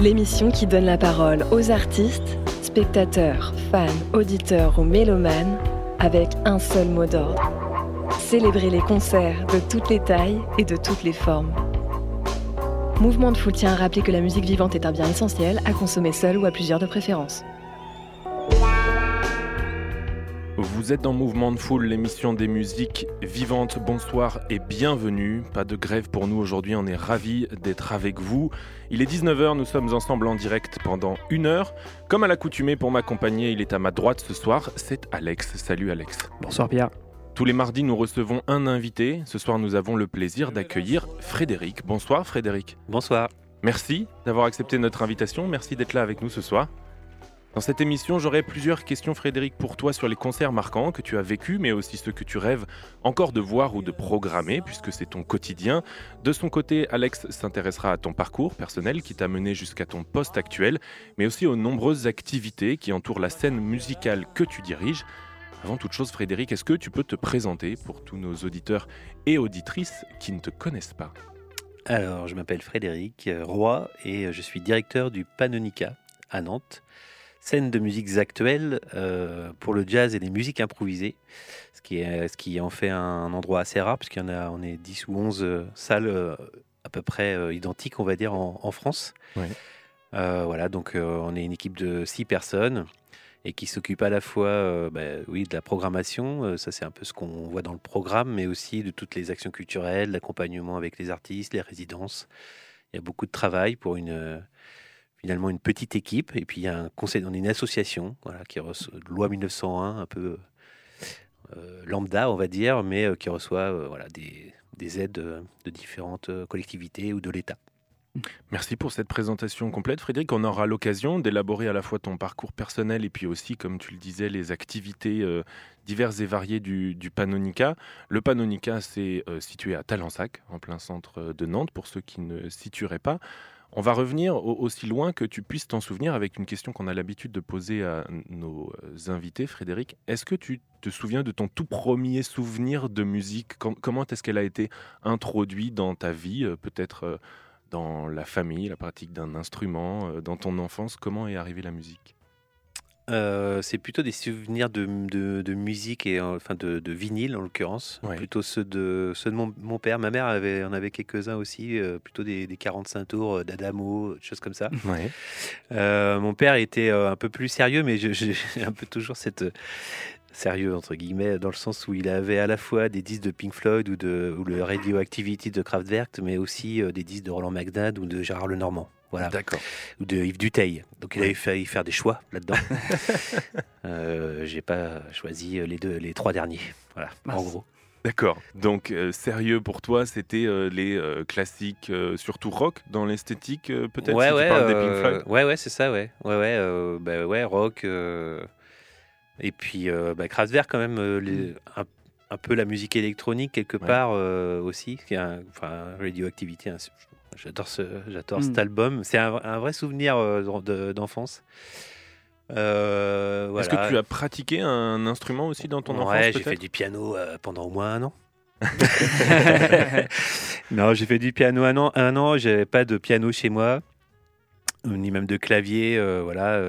L'émission qui donne la parole aux artistes, spectateurs, fans, auditeurs ou mélomanes avec un seul mot d'ordre. Célébrer les concerts de toutes les tailles et de toutes les formes. Mouvement de Foule tient à rappeler que la musique vivante est un bien essentiel à consommer seul ou à plusieurs de préférence. Vous êtes dans Mouvement de Foule, l'émission des musiques vivantes. Bonsoir et bienvenue. Pas de grève pour nous aujourd'hui, on est ravis d'être avec vous. Il est 19h, nous sommes ensemble en direct pendant une heure. Comme à l'accoutumée, pour m'accompagner, il est à ma droite ce soir, c'est Alex. Salut Alex. Bonsoir Pierre. Tous les mardis, nous recevons un invité. Ce soir, nous avons le plaisir d'accueillir Frédéric. Bonsoir Frédéric. Bonsoir. Merci d'avoir accepté notre invitation. Merci d'être là avec nous ce soir. Dans cette émission, j'aurai plusieurs questions, Frédéric, pour toi sur les concerts marquants que tu as vécus, mais aussi ceux que tu rêves encore de voir ou de programmer, puisque c'est ton quotidien. De son côté, Alex s'intéressera à ton parcours personnel qui t'a mené jusqu'à ton poste actuel, mais aussi aux nombreuses activités qui entourent la scène musicale que tu diriges. Avant toute chose, Frédéric, est-ce que tu peux te présenter pour tous nos auditeurs et auditrices qui ne te connaissent pas? Alors, je m'appelle Frédéric Roy et je suis directeur du Panonica à Nantes scène de musiques actuelles euh, pour le jazz et les musiques improvisées, ce qui, est, ce qui en fait un, endroit assez rare, puisqu'il y en a, on est 10 ou 11 euh, salles euh, à peu près identiques, on va dire, en, France. voilà, donc on est une équipe de 6 personnes et qui s'occupe à la fois bah, oui, de la programmation, ça c'est un peu ce qu'on voit dans le programme, mais aussi de toutes les actions culturelles, l'accompagnement avec les artistes, les résidences. Il y a beaucoup de travail pour une finalement une petite équipe. Et puis il y a un conseil, on une association, voilà, qui reçoit loi 1901, un peu euh, lambda, on va dire, mais euh, qui reçoit euh, voilà, des, des aides de différentes collectivités ou de l'État. Merci pour cette présentation complète. Frédéric, on aura l'occasion d'élaborer à la fois ton parcours personnel et puis aussi, comme tu le disais, les activités diverses et variées du, du Panonica. Le Panonica, c'est situé à Talensac, en plein centre de Nantes, pour ceux qui ne situeraient pas. On va revenir aussi loin que tu puisses t'en souvenir avec une question qu'on a l'habitude de poser à nos euh, invités. Frédéric, est-ce que tu te souviens de ton tout premier souvenir de musique? Comment est-ce qu'elle a été introduite dans ta vie euh, Peut-être euh, dans la famille, la pratique d'un instrument, dans ton enfance? Comment est arrivée la musique? Euh, c'est plutôt des souvenirs de, de, musique et enfin de, de vinyle en l'occurrence, plutôt ceux de ceux de mon, père. Ma mère avait en avait quelques-uns aussi, euh, plutôt des, des, 45 tours euh, d'Adamo, choses comme ça. mon père était un peu plus sérieux, mais j'ai un peu toujours cette sérieux entre guillemets dans le sens où il avait à la fois des disques de Pink Floyd ou de ou le Radioactivity de Kraftwerk, mais aussi des disques de Roland McDad ou de Gérard Lenormand. Voilà. D'accord. Ou de Yves Duteil. Donc il avait failli faire des choix là-dedans. euh, J'ai pas choisi les deux, les trois derniers. Voilà, en gros. D'accord. Donc euh, sérieux pour toi, c'était euh, les euh, classiques, surtout rock dans l'esthétique, peut-être. Ouais, si ouais, tu parles des Pink Floyd? ouais, ouais, c'est ça, ouais, ouais, ouais, bah, ouais, rock. et puis bah, Kraftwerk quand même, les, un, un, peu la musique électronique quelque part aussi, qui a, enfin Radioactivity, hein, J'adore ce, j'adore cet hmm. album. C'est un, vrai souvenir euh, d'enfance. Euh, Est-ce que tu as pratiqué un instrument aussi dans ton enfance Ouais, j'ai fait du piano euh, pendant au moins un an. non, j'ai fait du piano un an. Un an, j'avais pas de piano chez moi, ni même de clavier, voilà.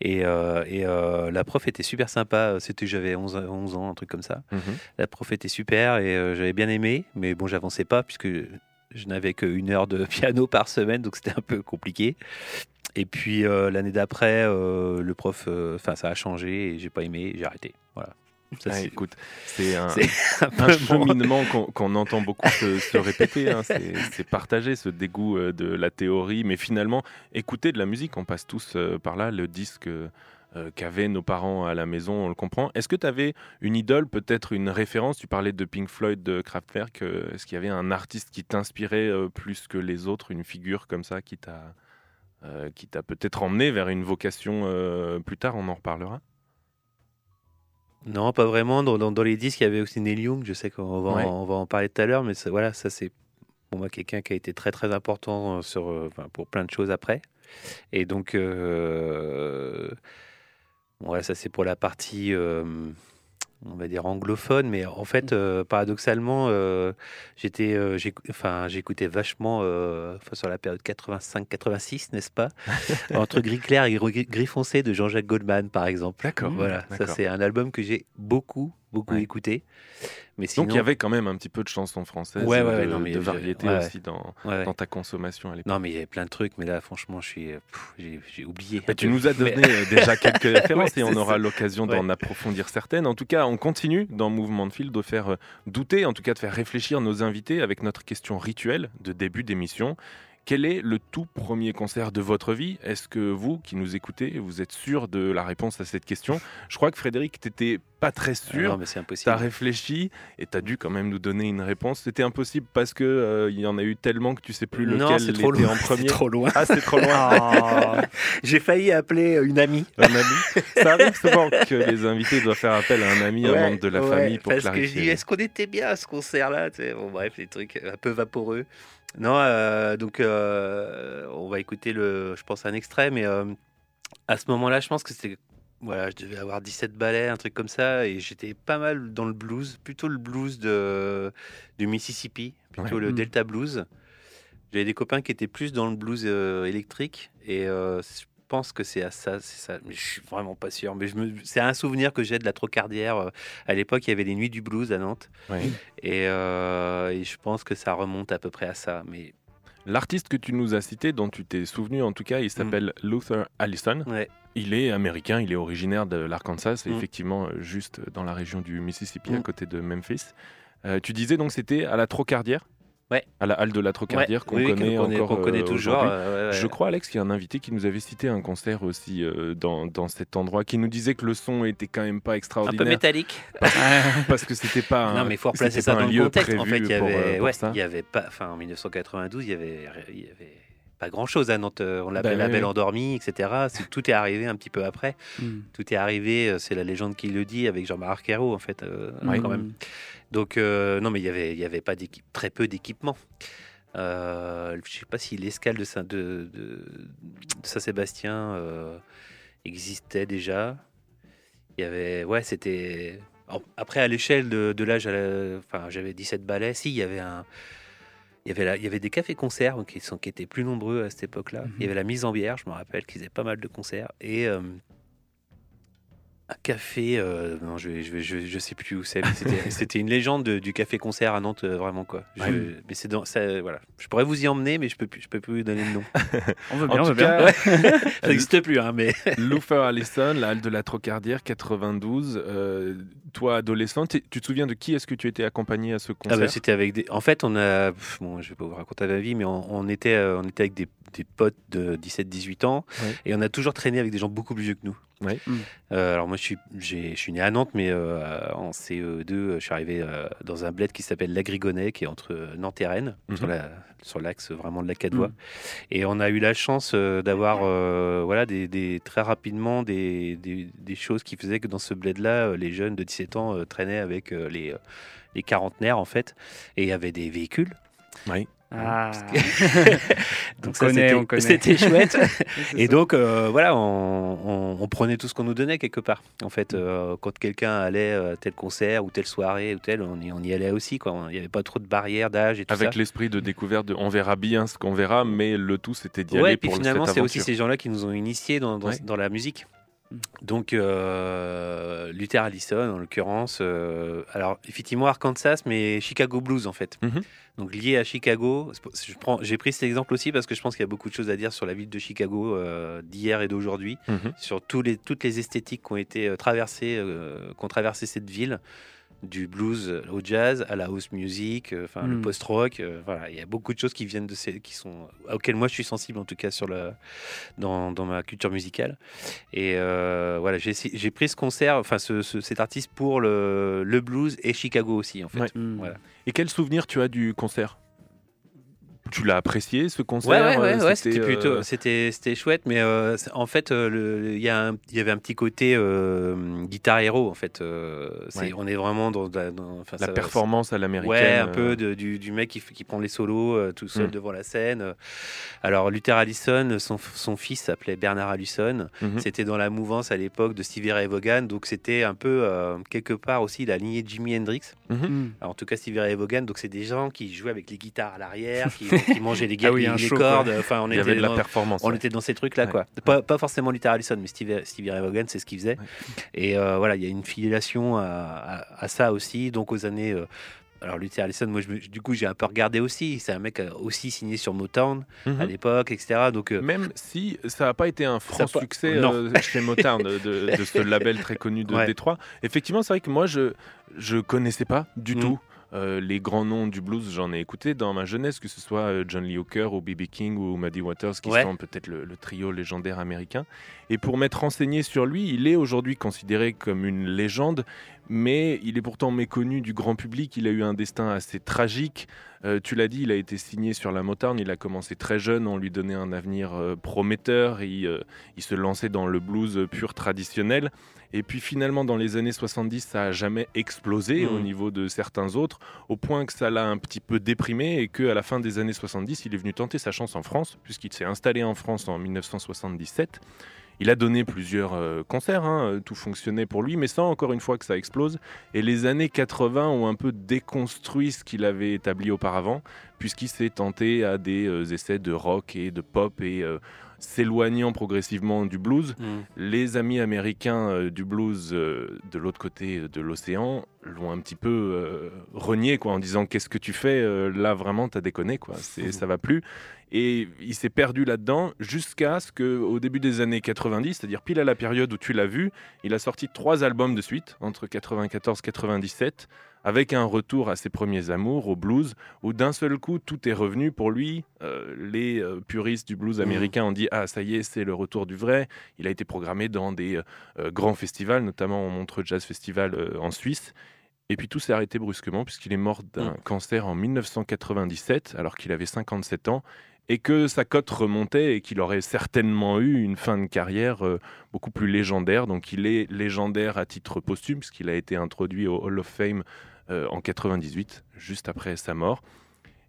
et, et la prof était super sympa. C'était j'avais 11, 11, ans, un truc comme ça. Mhm. La prof était super et j'avais bien aimé, mais bon, j'avançais pas puisque je n'avais qu'une heure de piano par semaine, donc c'était un peu compliqué. Et puis euh, l'année d'après, euh, le prof, euh, enfin ça a changé et j'ai pas aimé, j'ai arrêté. Voilà. Ça, écoute, c'est un, un, cheminement qu'on entend beaucoup se, répéter. Hein. C'est partager ce dégoût de la théorie, mais finalement écouter de la musique. On passe tous par là. Le disque euh, qu'avaient nos parents à la maison, on le comprend. Est-ce que tu avais une idole, peut-être une référence? Tu parlais de Pink Floyd, de Kraftwerk. Euh, est-ce qu'il y avait un artiste qui t'inspirait euh, plus que les autres, une figure comme ça qui t'a qui t'a peut-être emmené vers une vocation plus tard? On en reparlera. Non, pas vraiment. Dans, dans- dans les disques, il y avait aussi Neil Young. Je sais qu'on va, Ouais. en, on va en parler tout à l'heure, mais ça- voilà, ça c'est pour moi quelqu'un qui a été très très important euh, sur, euh, enfin, pour plein de choses après. Et donc, euh, voilà, ça c'est pour la partie, euh, on va dire anglophone, mais en fait, euh, paradoxalement, euh, j'étais, enfin, j'écoutais vachement enfin, sur la période 85-86, n'est-ce pas, entre Gris clair et Gris foncé de Jean-Jacques Goldman, par exemple. D'accord. Voilà, ça c'est un album que j'ai beaucoup, beaucoup Ouais. écouté. Mais sinon, Donc il y avait quand même un petit peu de chansons françaises, Ouais, ouais, de, ouais, non, mais de je- variété aussi dans, ta consommation à l'époque. Non, mais il y avait plein de trucs, mais là, franchement, euh, j'ai, oublié. Bah, tu nous as donné euh, déjà quelques références et on aura l'occasion d'en approfondir certaines. En tout cas, on continue dans Mouvement de Fil de faire euh, douter, en tout cas de faire réfléchir nos invités avec notre question rituelle de début d'émission. Quel est le tout premier concert de votre vie? Est-ce que vous, qui nous écoutez, vous êtes sûr de la réponse à cette question? Je crois que Frédéric, t'étais pas très Ah sûr. non, mais c'est Tu impossible. as réfléchi et tu as dû quand même nous donner une réponse. C'était impossible parce que euh, il y en a eu tellement que tu sais plus lequel non, c'est trop était loin. en premier. C'est trop loin. Ah, c'est trop loin. J'ai failli appeler une amie. un ami. Ça arrive souvent que les invités doivent faire appel à un ami, un membre de la ouais, famille pour parce que je clarifier. dis, est-ce qu'on était bien à ce concert-là? Tu sais, bon, Bref, des trucs un peu vaporeux. Non, euh, donc euh, on va écouter le, je pense un extrait, mais euh, à ce moment-là, je pense que c'était, voilà, je devais avoir 17 ballets, un truc comme ça, et j'étais pas mal dans le blues, plutôt le blues de, du Mississippi, plutôt Ouais. le Mm. Delta Blues. J'avais des copains qui étaient plus dans le blues électrique, et je pense que c'est à ça, c'est ça, mais je suis vraiment pas sûr. Mais je me, c'est un souvenir que j'ai de la Trocardière. euh, À l'époque, il y avait les Nuits du Blues à Nantes. Et, euh, et je pense que ça remonte à peu près à ça. Mais L'artiste que tu nous as cité, dont tu t'es souvenu en tout cas, il s'appelle Luther Allison. ouais, Il est américain, il est originaire de l'Arkansas, Mm. effectivement euh, juste dans la région du Mississippi, à Mm. côté de Memphis. Euh, tu disais donc c'était à la Trocardière? Ouais. À la halle de la Trocardière Ouais, qu'on oui, connaît encore connaît euh, toujours. euh, ouais. Je crois, Alex, qu'il y a un invité qui nous avait cité un concert aussi euh, dans, dans cet endroit, qui nous disait que le son était quand même pas un peu extraordinaire métallique. parce que c'était pas un, non, mais il faut replacer ça dans le contexte. En fait, il y pour, euh, avait, pour y pas, enfin, en 1992, il y avait, il y avait pas grand chose à Nantes. On l'appelait Bah, la oui, Belle oui. Endormie, etc. C'est- Tout est arrivé un petit peu après. Mm. Tout est arrivé. euh, C'est la légende qui le dit avec Jean-Marc Ayrault, en fait, euh, Oui. quand même. Donc, euh, non, mais il y avait, il y avait pas très peu d'équipement. Euh, je sais pas si l'escale de, Saint- de, de- de Saint-Sébastien euh, existait déjà. Il y avait, ouais, c'était. Après, à l'échelle de, l'âge, enfin, j'avais 17 balais. Si, il y avait un. Il y avait, la- il y avait des cafés-concerts qui, sont, qui étaient plus nombreux à cette époque-là. Mhm. Il y avait la mise en bière, je me rappelle qu'ils faisaient pas mal de concerts. Et euh, un café, euh, non, je, je, je, je sais plus où c'est, mais c'était- une légende de- du café-concert à Nantes, euh, vraiment quoi. Je- Ouais. Mais c'est dans, ça, voilà. Je pourrais vous y emmener, mais je peux plus, je peux plus vous donner le nom. On veut En bien, on veut bien. ça n'existe plus, hein, mais. Luther Allison, la halle de la Trocardière, 92. euh, toi, adolescent, tu te souviens de qui est-ce que tu étais accompagné à ce Ah concert? bah, c'était avec des. En fait, on a. pff, Bon, je vais pas vous raconter ma vie, mais on, on était, euh, on était avec des, des potes de 17-18 ans Ouais. et on a toujours traîné avec des gens beaucoup plus vieux que nous. Ouais. Mm. Euh, alors moi, je suis, j'ai- je suis né à Nantes, mais euh, en CE2, je suis arrivé euh, dans un bled qui s'appelle l'Agrigonnet, qui est entre Nantes et Rennes, Mhm. sur la- sur l'axe vraiment de la Cadois. Mm. Et on a eu la chance euh, d'avoir, euh, voilà, des, des- très rapidement des, des- des choses qui faisaient que dans ce bled-là, les jeunes de 17 ans euh, traînaient avec euh, les, les quarantenaires en fait, et il y avait des véhicules. Oui. Ah. Donc On connaît, c'était- on connaît. C'était chouette. Et ça. donc, euh, voilà, on, on- on prenait tout ce qu'on nous donnait quelque part. En fait, euh, quand quelqu'un allait à tel concert ou telle soirée ou tel, on y, on y allait aussi. quoi. Il n'y avait pas trop de barrières d'âge et tout Avec ça. l'esprit de découverte, de, on verra bien ce qu'on verra, mais le tout c'était d'y Ouais, aller et puis pour finalement, cette c'est aussi ces gens-là qui nous ont initiés dans, dans, Ouais. dans la musique. Donc, euh, Luther Allison, en l'occurrence, euh, alors effectivement Arkansas, mais Chicago Blues en fait. Mhm. Donc lié à Chicago. J'ai pris cet exemple aussi parce que je pense qu'il y a beaucoup de choses à dire sur la ville de Chicago euh, d'hier et d'aujourd'hui, Mhm. sur tous les, toutes les esthétiques qui ont été traversées, qu'ont traversé cette ville du blues au jazz, à la house music, euh, enfin le Mm. post-rock. euh, voilà, il y a beaucoup de choses qui viennent de ces, qui sont auxquelles moi je suis sensible en tout cas sur le, dans, dans ma culture musicale. Et euh, voilà, j'ai pris ce concert, enfin ce- ce- cet artiste pour le, le blues et Chicago aussi en fait. Ouais. Mm. Voilà. Et quel souvenir tu as du concert? Tu l'as apprécié ce concert Ouais, ouais, ouais, euh, ouais, c'était euh, plutôt, c'était, c'était chouette, mais euh, en fait, euh, il y, a un- il y avait un petit côté euh, guitare héros, en fait. euh, c'est- Ouais. On est vraiment dans, dans- dans- enfin, la ça- performance à l'américaine. Ouais, un euh, peu de- du, du mec qui, prend les solos euh, tout seul Mm. devant la scène. Euh, Alors, Luther Allison, son, son fils s'appelait Bernard Allison. mhm. C'était dans la mouvance à l'époque de Stevie Ray Vaughan, donc c'était un peu euh, quelque part aussi la lignée de Jimi Hendrix. Hmm. Alors, en tout cas, Stevie Ray Vaughan, donc c'est des gens qui jouaient avec les guitares à l'arrière, qui, qui mangeaient les, Ah oui, les- un les show, cordes. Enfin, on Il y avait était de la dans- performance. on ouais. était dans ces trucs-là, Ouais. quoi. Pas, pas forcément Luther Allison, mais Stevie, Stevie Ray Vaughan, c'est ce qu'il faisait. Ouais. Et euh, voilà, il y a une filiation à, à- à ça aussi. Donc aux années. euh, alors Luther Allison, moi, je du coup, j'ai un peu regardé aussi. C'est un mec euh, aussi signé sur Motown Mhm. à l'époque, etc. Donc euh, Même si ça n'a pas été un franc pas- succès euh, chez Motown de, de- de ce label très connu de Ouais. Détroit, effectivement, c'est vrai que moi, je je connaissais pas du Mm. tout euh, les grands noms du blues. J'en ai écouté dans ma jeunesse, que ce soit euh, John Lee Hooker ou B.B. King ou Muddy Waters, qui Ouais. sont peut-être le, le trio légendaire américain. Et pour m'être renseigné sur lui, il est aujourd'hui considéré comme une légende, mais il est pourtant méconnu du grand public. Il a eu un destin assez tragique. Euh, tu l'as dit, il a été signé sur la Motown. Il a commencé très jeune. On lui donnait un avenir euh, prometteur. Il, euh, il se lançait dans le blues pur traditionnel. Et puis finalement, dans les années 70, ça a jamais explosé Mhm. au niveau de certains autres, au point que ça l'a un petit peu déprimé et qu'à la fin des années 70, il est venu tenter sa chance en France, puisqu'il s'est installé en France en 1977. Il a donné plusieurs euh, concerts, hein, euh, tout fonctionnait pour lui, mais sans encore une fois que ça explose. Et les années 80 ont un peu déconstruit ce qu'il avait établi auparavant, puisqu'il s'est tenté à des euh, essais de rock et de pop et s'éloignant progressivement du blues. mm. Les amis américains euh, du blues euh, de l'autre côté de l'océan l'ont un petit peu euh, renié quoi, en disant qu'est-ce que tu fais là vraiment t'as déconné quoi, c'est ça va plus. Et il s'est perdu là-dedans jusqu'à ce que au début des années 90, c'est-à-dire pile à la période où tu l'as vu, il a sorti trois albums de suite entre 94 97 avec un retour à ses premiers amours, au blues, où d'un seul coup tout est revenu pour lui. Euh, les euh, puristes du blues américain ont dit ah ça y est c'est le retour du vrai. Il a été programmé dans des euh, euh, grands festivals, notamment au Montreux Jazz Festival euh, en Suisse. Et puis tout s'est arrêté brusquement puisqu'il est mort d'un cancer en 1997 alors qu'il avait 57 ans et que sa cote remontait et qu'il aurait certainement eu une fin de carrière euh, beaucoup plus légendaire. Donc il est légendaire à titre posthume puisqu'il a été introduit au Hall of Fame euh, en 98, juste après sa mort.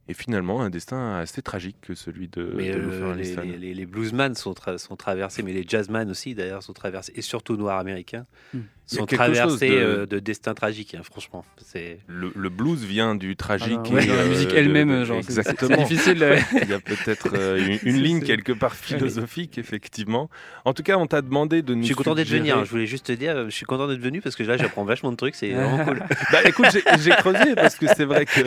Et finalement, un destin assez tragique que celui de, Mais de euh, les, les, les- les bluesman sont, tra- sont traversés, mais les jazzman aussi d'ailleurs sont traversés, et surtout noirs américains, a sont traversés de- euh, de, destins tragiques, hein, franchement. C'est Le, le blues vient du tragique. Ah non, ouais, et, dans la euh, musique elle-même, genre, c'est- Exactement. C'est difficile. euh, Il y a peut-être euh, une, ligne quelque part philosophique, effectivement. En tout cas, on t'a demandé de nous. Je suis content d'être venu. hein. Je voulais juste te dire, je suis content d'être venu parce que là, j'apprends vachement de trucs. C'est vraiment cool. Bah écoute, j'ai- j'ai creusé parce que c'est vrai que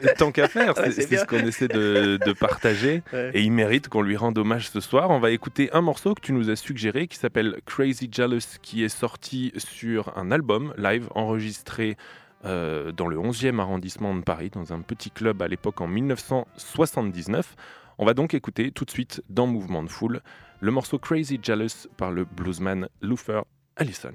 tant qu'à faire, Ouais, c'est ce qu'on essaie de, de partager. Ouais. Et il mérite qu'on lui rende hommage ce soir. On va écouter un morceau que tu nous as suggéré qui s'appelle Crazy Jealous, qui est sorti sur un album live enregistré euh, dans le 11e arrondissement de Paris, dans un petit club à l'époque en 1979. On va donc écouter tout de suite dans Mouvement de Foule le morceau Crazy Jealous par le bluesman Luther Allison.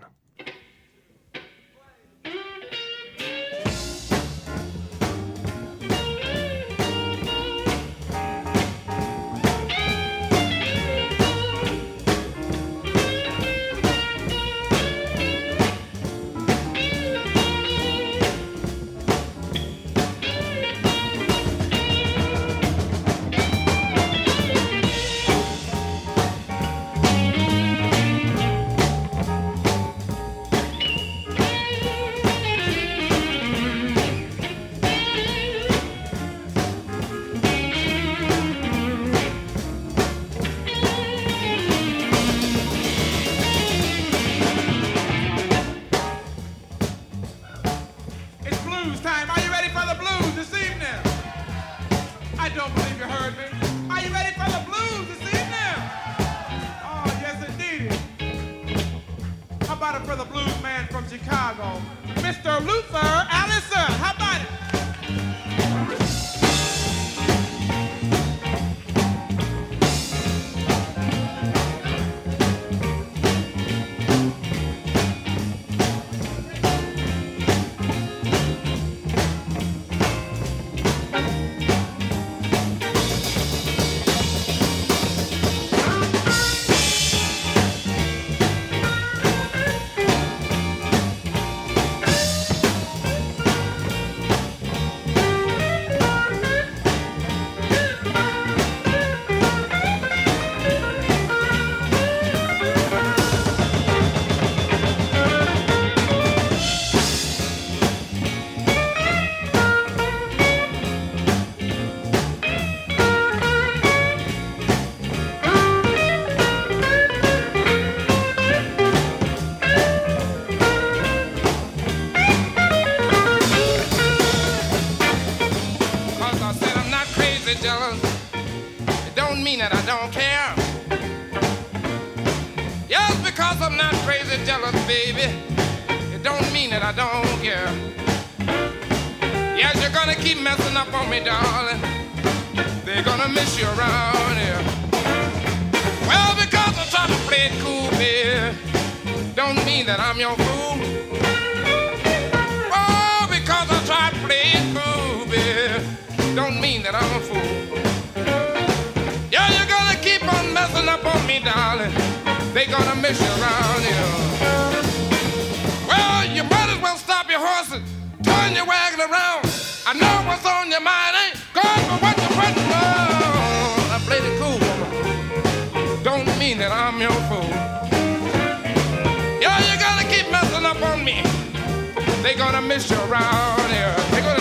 They're gonna miss you around here. They're gonna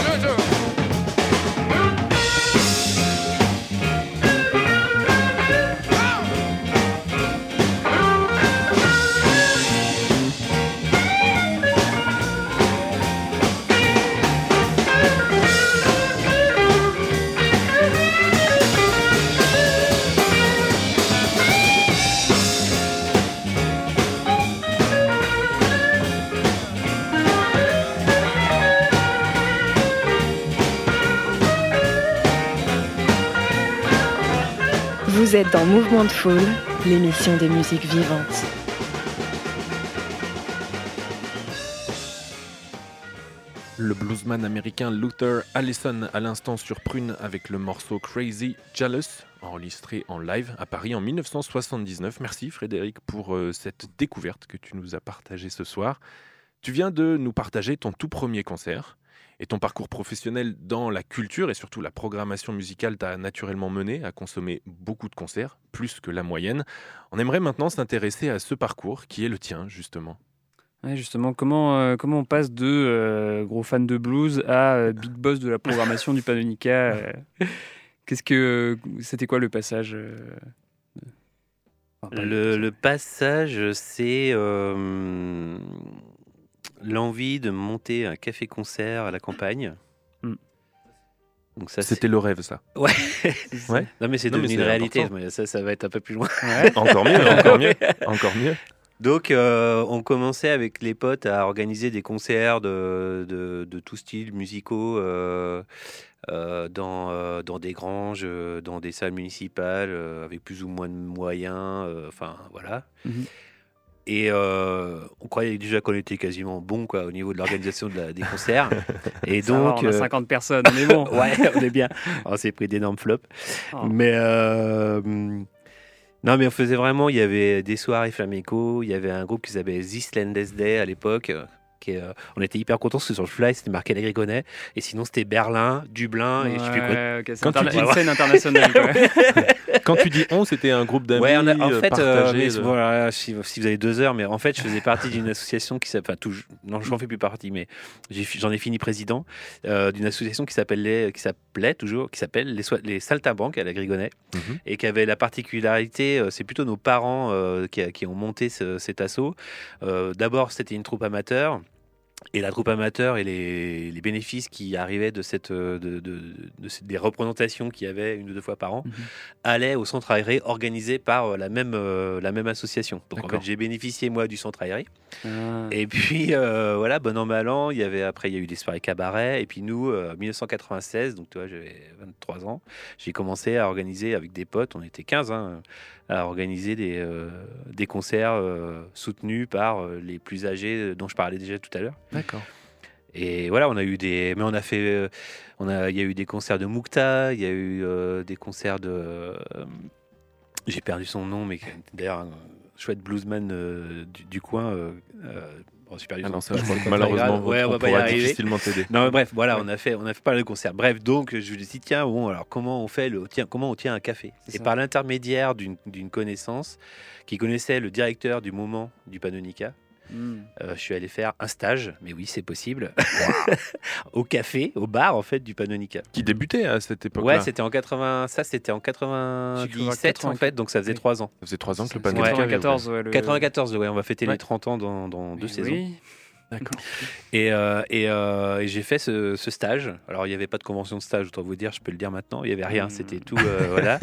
Êtes dans Mouvement de Foule, l'émission des musiques vivantes. Le bluesman américain Luther Allison à l'instant sur Prune avec le morceau Crazy Jealous, enregistré en live à Paris en 1979. Merci Frédéric pour euh, cette découverte que tu nous as partagée ce soir. Tu viens de nous partager ton tout premier concert et ton parcours professionnel dans la culture et surtout la programmation musicale t'a naturellement mené à consommer beaucoup de concerts, plus que la moyenne. On aimerait maintenant s'intéresser à ce parcours qui est le tien justement. Ouais, justement, comment, euh, comment on passe de euh, gros fan de blues à euh, big boss de la programmation du Panonica Qu'est-ce que c'était quoi le passage euh, Enfin, Le, le passage, c'est euh, l'envie de monter un café-concert à la campagne. Donc ça, c'est... C'était le rêve ça. Ouais. Ouais. Non mais c'est mais une réalité. important. mais Ça, ça va être un peu plus loin. Ouais. Encore mieux, encore mieux, encore mieux. Donc, euh, on commençait avec les potes à organiser des concerts de, de, de tout style musicaux euh, euh, dans, euh, dans des granges, dans des salles municipales, euh, avec plus ou moins de moyens. euh, Enfin, voilà. Mhm. Et euh, on croyait déjà qu'on était quasiment bon quoi, au niveau de l'organisation de la- des concerts. Et Ça va, donc. on a euh, 50 personnes, on est bon. ouais, on est bien. On s'est pris d'énormes flops. Oh. Mais euh, non, mais on faisait vraiment. Il y avait des soirées flamenco. Il y avait un groupe qui s'appelait Zislandes Day à l'époque. Euh, qui est, euh, on était hyper contents parce que sur le fly c'était marqué l'Agrigonnet. Et sinon c'était Berlin, Dublin et je sais plus quoi. Quand tu dis- une scène internationale. quoi. Quand tu dis on, c'était un groupe d'amis Ouais, en euh, fait, euh, mais de- voilà, si, si vous avez deux heures, mais en fait, je faisais partie d'une association qui s'appelle, enfin, tout- non, je n'en fais plus partie, mais j'en ai fini président euh, d'une association qui s'appelait, qui s'appelait toujours, qui s'appelle les, les Saltimbanques à la Grigonnet, Mhm. et qui avait la particularité, c'est plutôt nos parents euh, qui, qui ont monté ce- cet assaut. Euh, D'abord, c'était une troupe amateur. Et la troupe amateur et les, les bénéfices qui arrivaient de, cette, euh, de, de- de cette- des représentations qu'il y avait une ou deux fois par an Mhm. allaient au centre aéré organisé par euh, la même, euh, la même association. Donc en fait, j'ai bénéficié moi du centre aéré. Ah. Et puis euh, voilà, bon an mal an, il y avait après il y a eu des soirées cabaret. Et puis nous, euh, 1996, donc tu vois, j'avais 23 ans, j'ai commencé à organiser avec des potes, on était 15, hein, à organiser des, euh, des concerts euh, soutenus par euh, les plus âgés dont je parlais déjà tout à l'heure. D'accord. Et voilà, on a eu des. Mais on a fait. On a, il y a eu des concerts de Moukta, il y a eu des concerts de. J'ai perdu son nom, mais d'ailleurs un chouette bluesman du, du coin. Bon, perdu Ah non, ça, je crois que malheureusement, ouais, on on va pas y pourra arriver. difficilement t'aider. Non, mais bref, voilà, on a fait, on a fait pas mal de concerts. Bref, donc je suis dit tiens, bon, alors comment on fait le, tiens, comment on tient un café? C'est Et ça. par l'intermédiaire d'une d'une connaissance qui connaissait le directeur du moment du Panonica, Hmm. euh, je suis allé faire un stage, mais oui, c'est possible, au café, au bar en fait du Panonica. Qui débutait à cette époque-là. Ouais, c'était en 80, ça c'était en 97 en 80. fait, donc ça faisait Oui. trois ans. Ça faisait trois ans que le Panonica avait 94, ouais, le- 94, ouais, on va fêter Ouais. les 30 ans dans, dans deux Oui, saisons. oui. D'accord. Et, euh, et, euh, et j'ai fait ce, ce stage. Alors il n'y avait pas de convention de stage, autant vous dire, je peux le dire maintenant. Il n'y avait rien, Mm. c'était tout. euh, voilà.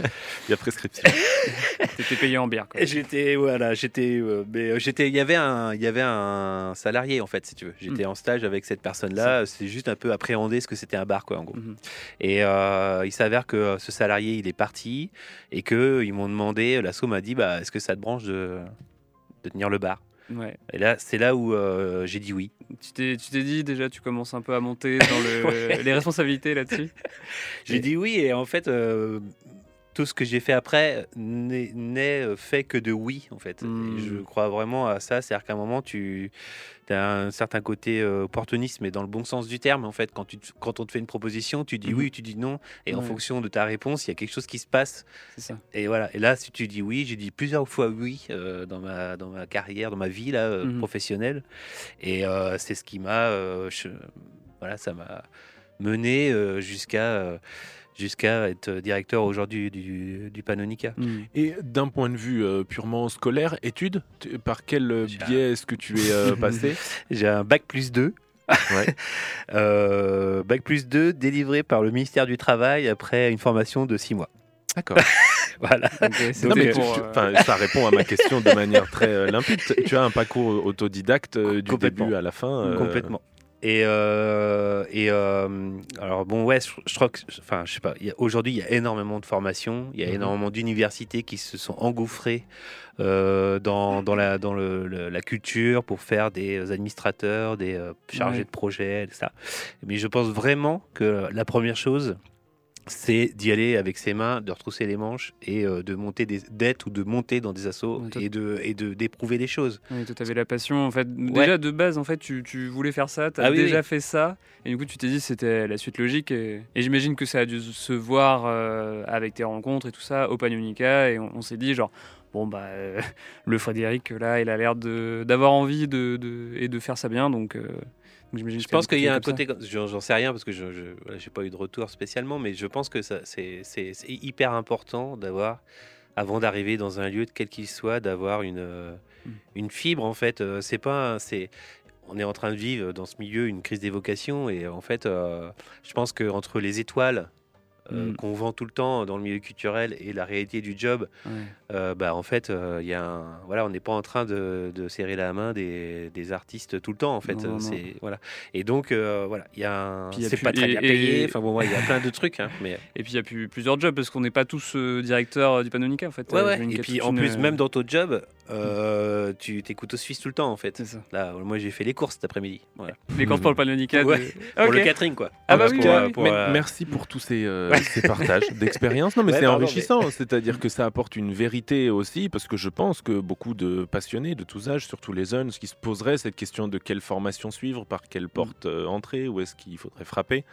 Il y a prescription. T'étais payé en bière. J'étais voilà, j'étais euh, mais euh, j'étais il y avait un il y avait un salarié en fait si tu veux. J'étais en stage avec cette personne-là, c'est juste un peu appréhender ce que c'était un bar quoi en gros. Mhm. Et euh, il s'avère que ce salarié, il est parti et que ils m'ont demandé l'assaut m'a dit bah est-ce que ça te branche de de tenir le bar? Ouais. Et là, c'est là où euh, j'ai dit oui. Tu t'es tu t'es dit déjà, tu commences un peu à monter dans le, Ouais. les responsabilités là-dessus? J'ai dit oui et en fait euh, tout ce que j'ai fait après n'est n'est fait que de oui en fait. Hmm. Et je crois vraiment à ça, c'est-à-dire qu'à un moment tu as un certain côté euh, opportuniste mais dans le bon sens du terme en fait quand tu quand on te fait une proposition, tu dis Mhm. oui, tu dis non et en fonction de ta réponse, il y a quelque chose qui se passe ça. et voilà. Et là si tu dis oui, j'ai dit plusieurs fois oui euh, dans ma dans ma carrière, dans ma vie là euh, Mhm. professionnelle et euh, c'est ce qui m'a euh, voilà, ça m'a mené euh, jusqu'à euh, jusqu'à être directeur aujourd'hui du, du Panonica. Mhm. Et d'un point de vue euh, purement scolaire, études, tu- par quel biais est-ce que tu es euh, passé J'ai un bac plus 2. Ouais. Euh, bac plus 2 délivré par le ministère du Travail après une formation de 6 mois. D'accord. Voilà. Non, mais tu- ça répond à ma question de manière très limpide. Tu as un parcours autodidacte du début à la fin. Complètement. Et, euh, et euh, alors bon ouais, je, je crois que, enfin je sais pas. Aujourd'hui, il y a énormément de formations, il y a Mhm. énormément d'universités qui se sont engouffrées euh, dans, dans la dans le, le- la culture pour faire des administrateurs, des chargés Ouais. de projet, ça. Mais je pense vraiment que la première chose, c'est d'y aller avec ses mains, de retrousser les manches et euh, de monter des dettes ou de monter dans des assauts et de et de d'éprouver les choses. Ouais, toi, t'avais la passion. En fait, déjà de base, en fait, tu, tu voulais faire ça. T'as Ah oui, déjà oui. fait ça. Et du coup, tu t'es dit que c'était la suite logique. Et, et j'imagine que ça a dû se voir euh, avec tes rencontres et tout ça au Panonica. Et on, on s'est dit, genre, bon, bah, euh, le Frédéric, là, il a l'air de- d'avoir envie de, de- et de faire ça bien. Donc, euh, Je pense qu'il y a un côté, j'en sais rien parce que je n'ai pas eu de retour spécialement, mais je pense que c'est hyper important d'avoir, avant d'arriver dans un lieu, quel qu'il soit, d'avoir une, euh, Mm. une fibre en fait. Euh, C'est pas, c'est, on est en train de vivre dans ce milieu une crise d'évocation et en fait, euh, je pense que entre les étoiles euh, Mm. qu'on vend tout le temps dans le milieu culturel et la réalité du job. Ouais. euh, bah, en fait, euh, il y a un, voilà, on n'est pas en train de, de serrer la main des, des artistes tout le temps, en fait. Non, voilà. Et donc, euh, voilà, il y a un, Puis il y a c'est plus- pas très et- bien payé. Enfin bon, ouais, il y a plein de trucs, hein, mais Et puis, il y a plus, plusieurs jobs parce qu'on n'est pas tous euh, directeurs du Panonica, en fait. ouais, Euh, ouais. j'imagine Et puis en plus, euh, même dans ton job, euh, tu t'écoutes au Suisse tout le temps, en fait. Là, moi, j'ai fait les courses cet après-midi. Voilà. Les courses pour le Panonica. de-. Pour le catering, quoi. Ah bah oui, pour, oui, oui. pour, Mais- Merci pour tous ces, euh, ces partages d'expérience. Non, mais Ouais, c'est enrichissant. C'est-à-dire que ça apporte une vérité aussi, parce que je pense que beaucoup de passionnés de tous âges, surtout les jeunes, qui se poseraient cette question de quelle formation suivre, par quelle porte euh, entrer, où est-ce qu'il faudrait frapper.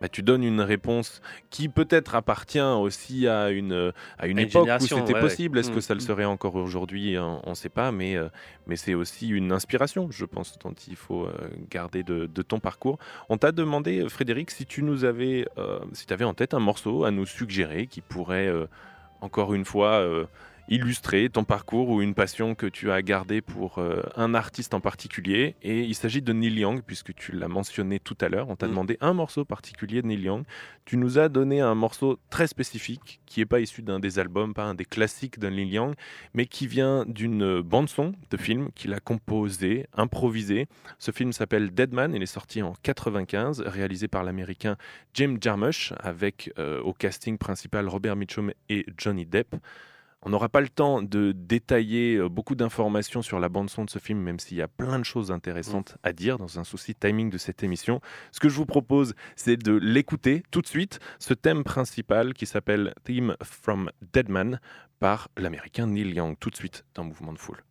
Bah, tu donnes une réponse qui peut-être appartient aussi à une, euh, à une À une époque où c'était ouais, possible. ouais. Est-ce que Mm, ça le mm. serait encore aujourd'hui? On ne sait pas, mais, euh, mais c'est aussi une inspiration, je pense, dont il faut euh, garder de, de ton parcours. On t'a demandé, Frédéric, si tu nous avais, euh, si avais en tête un morceau à nous suggérer qui pourrait, euh, encore une fois, illustrer ton parcours ou une passion que tu as gardée pour euh, un artiste en particulier. Et il s'agit de Neil Young, puisque tu l'as mentionné tout à l'heure. On t'a Mm. demandé un morceau particulier de Neil Young. Tu nous as donné un morceau très spécifique, qui n'est pas issu d'un des albums, pas un des classiques de Neil Young, mais qui vient d'une bande-son de film qu'il a composé, improvisé. Ce film s'appelle Deadman, il est sorti en 95, réalisé par l'américain Jim Jarmusch, avec euh, au casting principal Robert Mitchum et Johnny Depp. On n'aura pas le temps de détailler euh, beaucoup d'informations sur la bande-son de ce film, même s'il y a plein de choses intéressantes à dire dans un souci de timing de cette émission. Ce que je vous propose, c'est de l'écouter tout de suite, ce thème principal qui s'appelle Theme from Deadman par l'américain Neil Young, tout de suite dans Mouvement de Foule.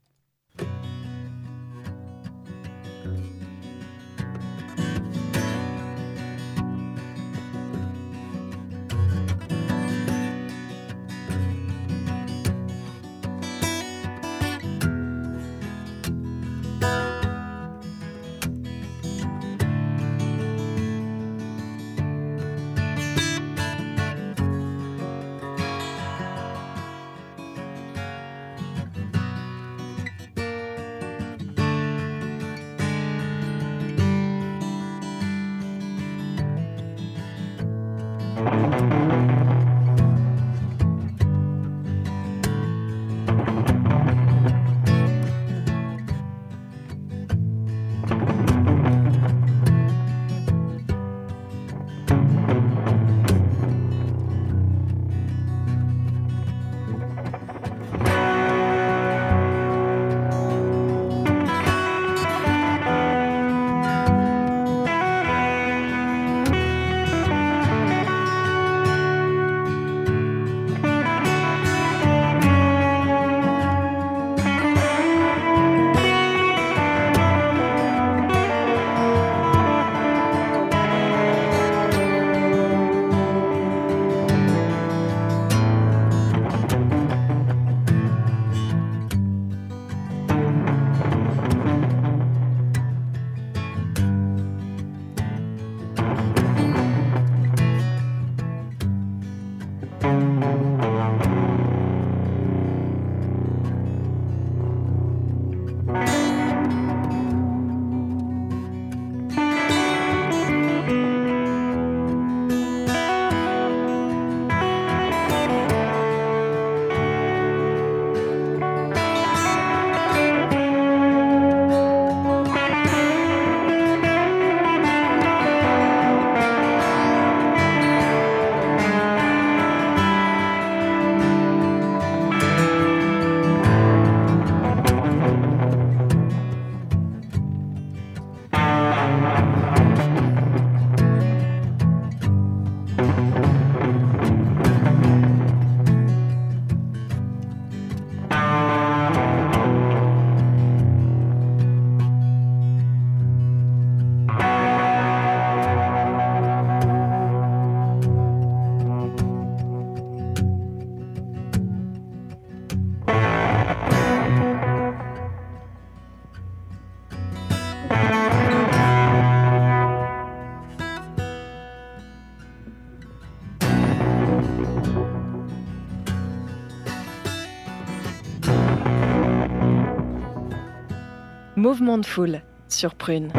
Mouvement de foule sur Prune.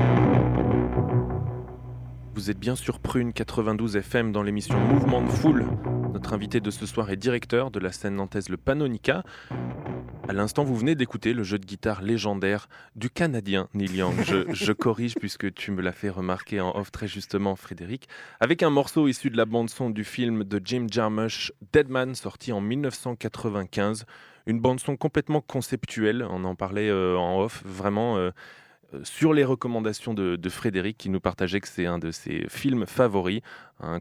Vous êtes bien sur Prune 92 FM dans l'émission Mouvement de Foule. Notre invité de ce soir est directeur de la scène nantaise Le Panonica. À l'instant, vous venez d'écouter le jeu de guitare légendaire du Canadien Neil Young. Je, je corrige puisque tu me l'as fait remarquer en off très justement, Frédéric, avec un morceau issu de la bande-son du film de Jim Jarmusch, Deadman, sorti en 1995. Une bande-son complètement conceptuelle, on en parlait euh, en off, vraiment euh, euh, sur les recommandations de, de Frédéric qui nous partageait que c'est un de ses films favoris, un,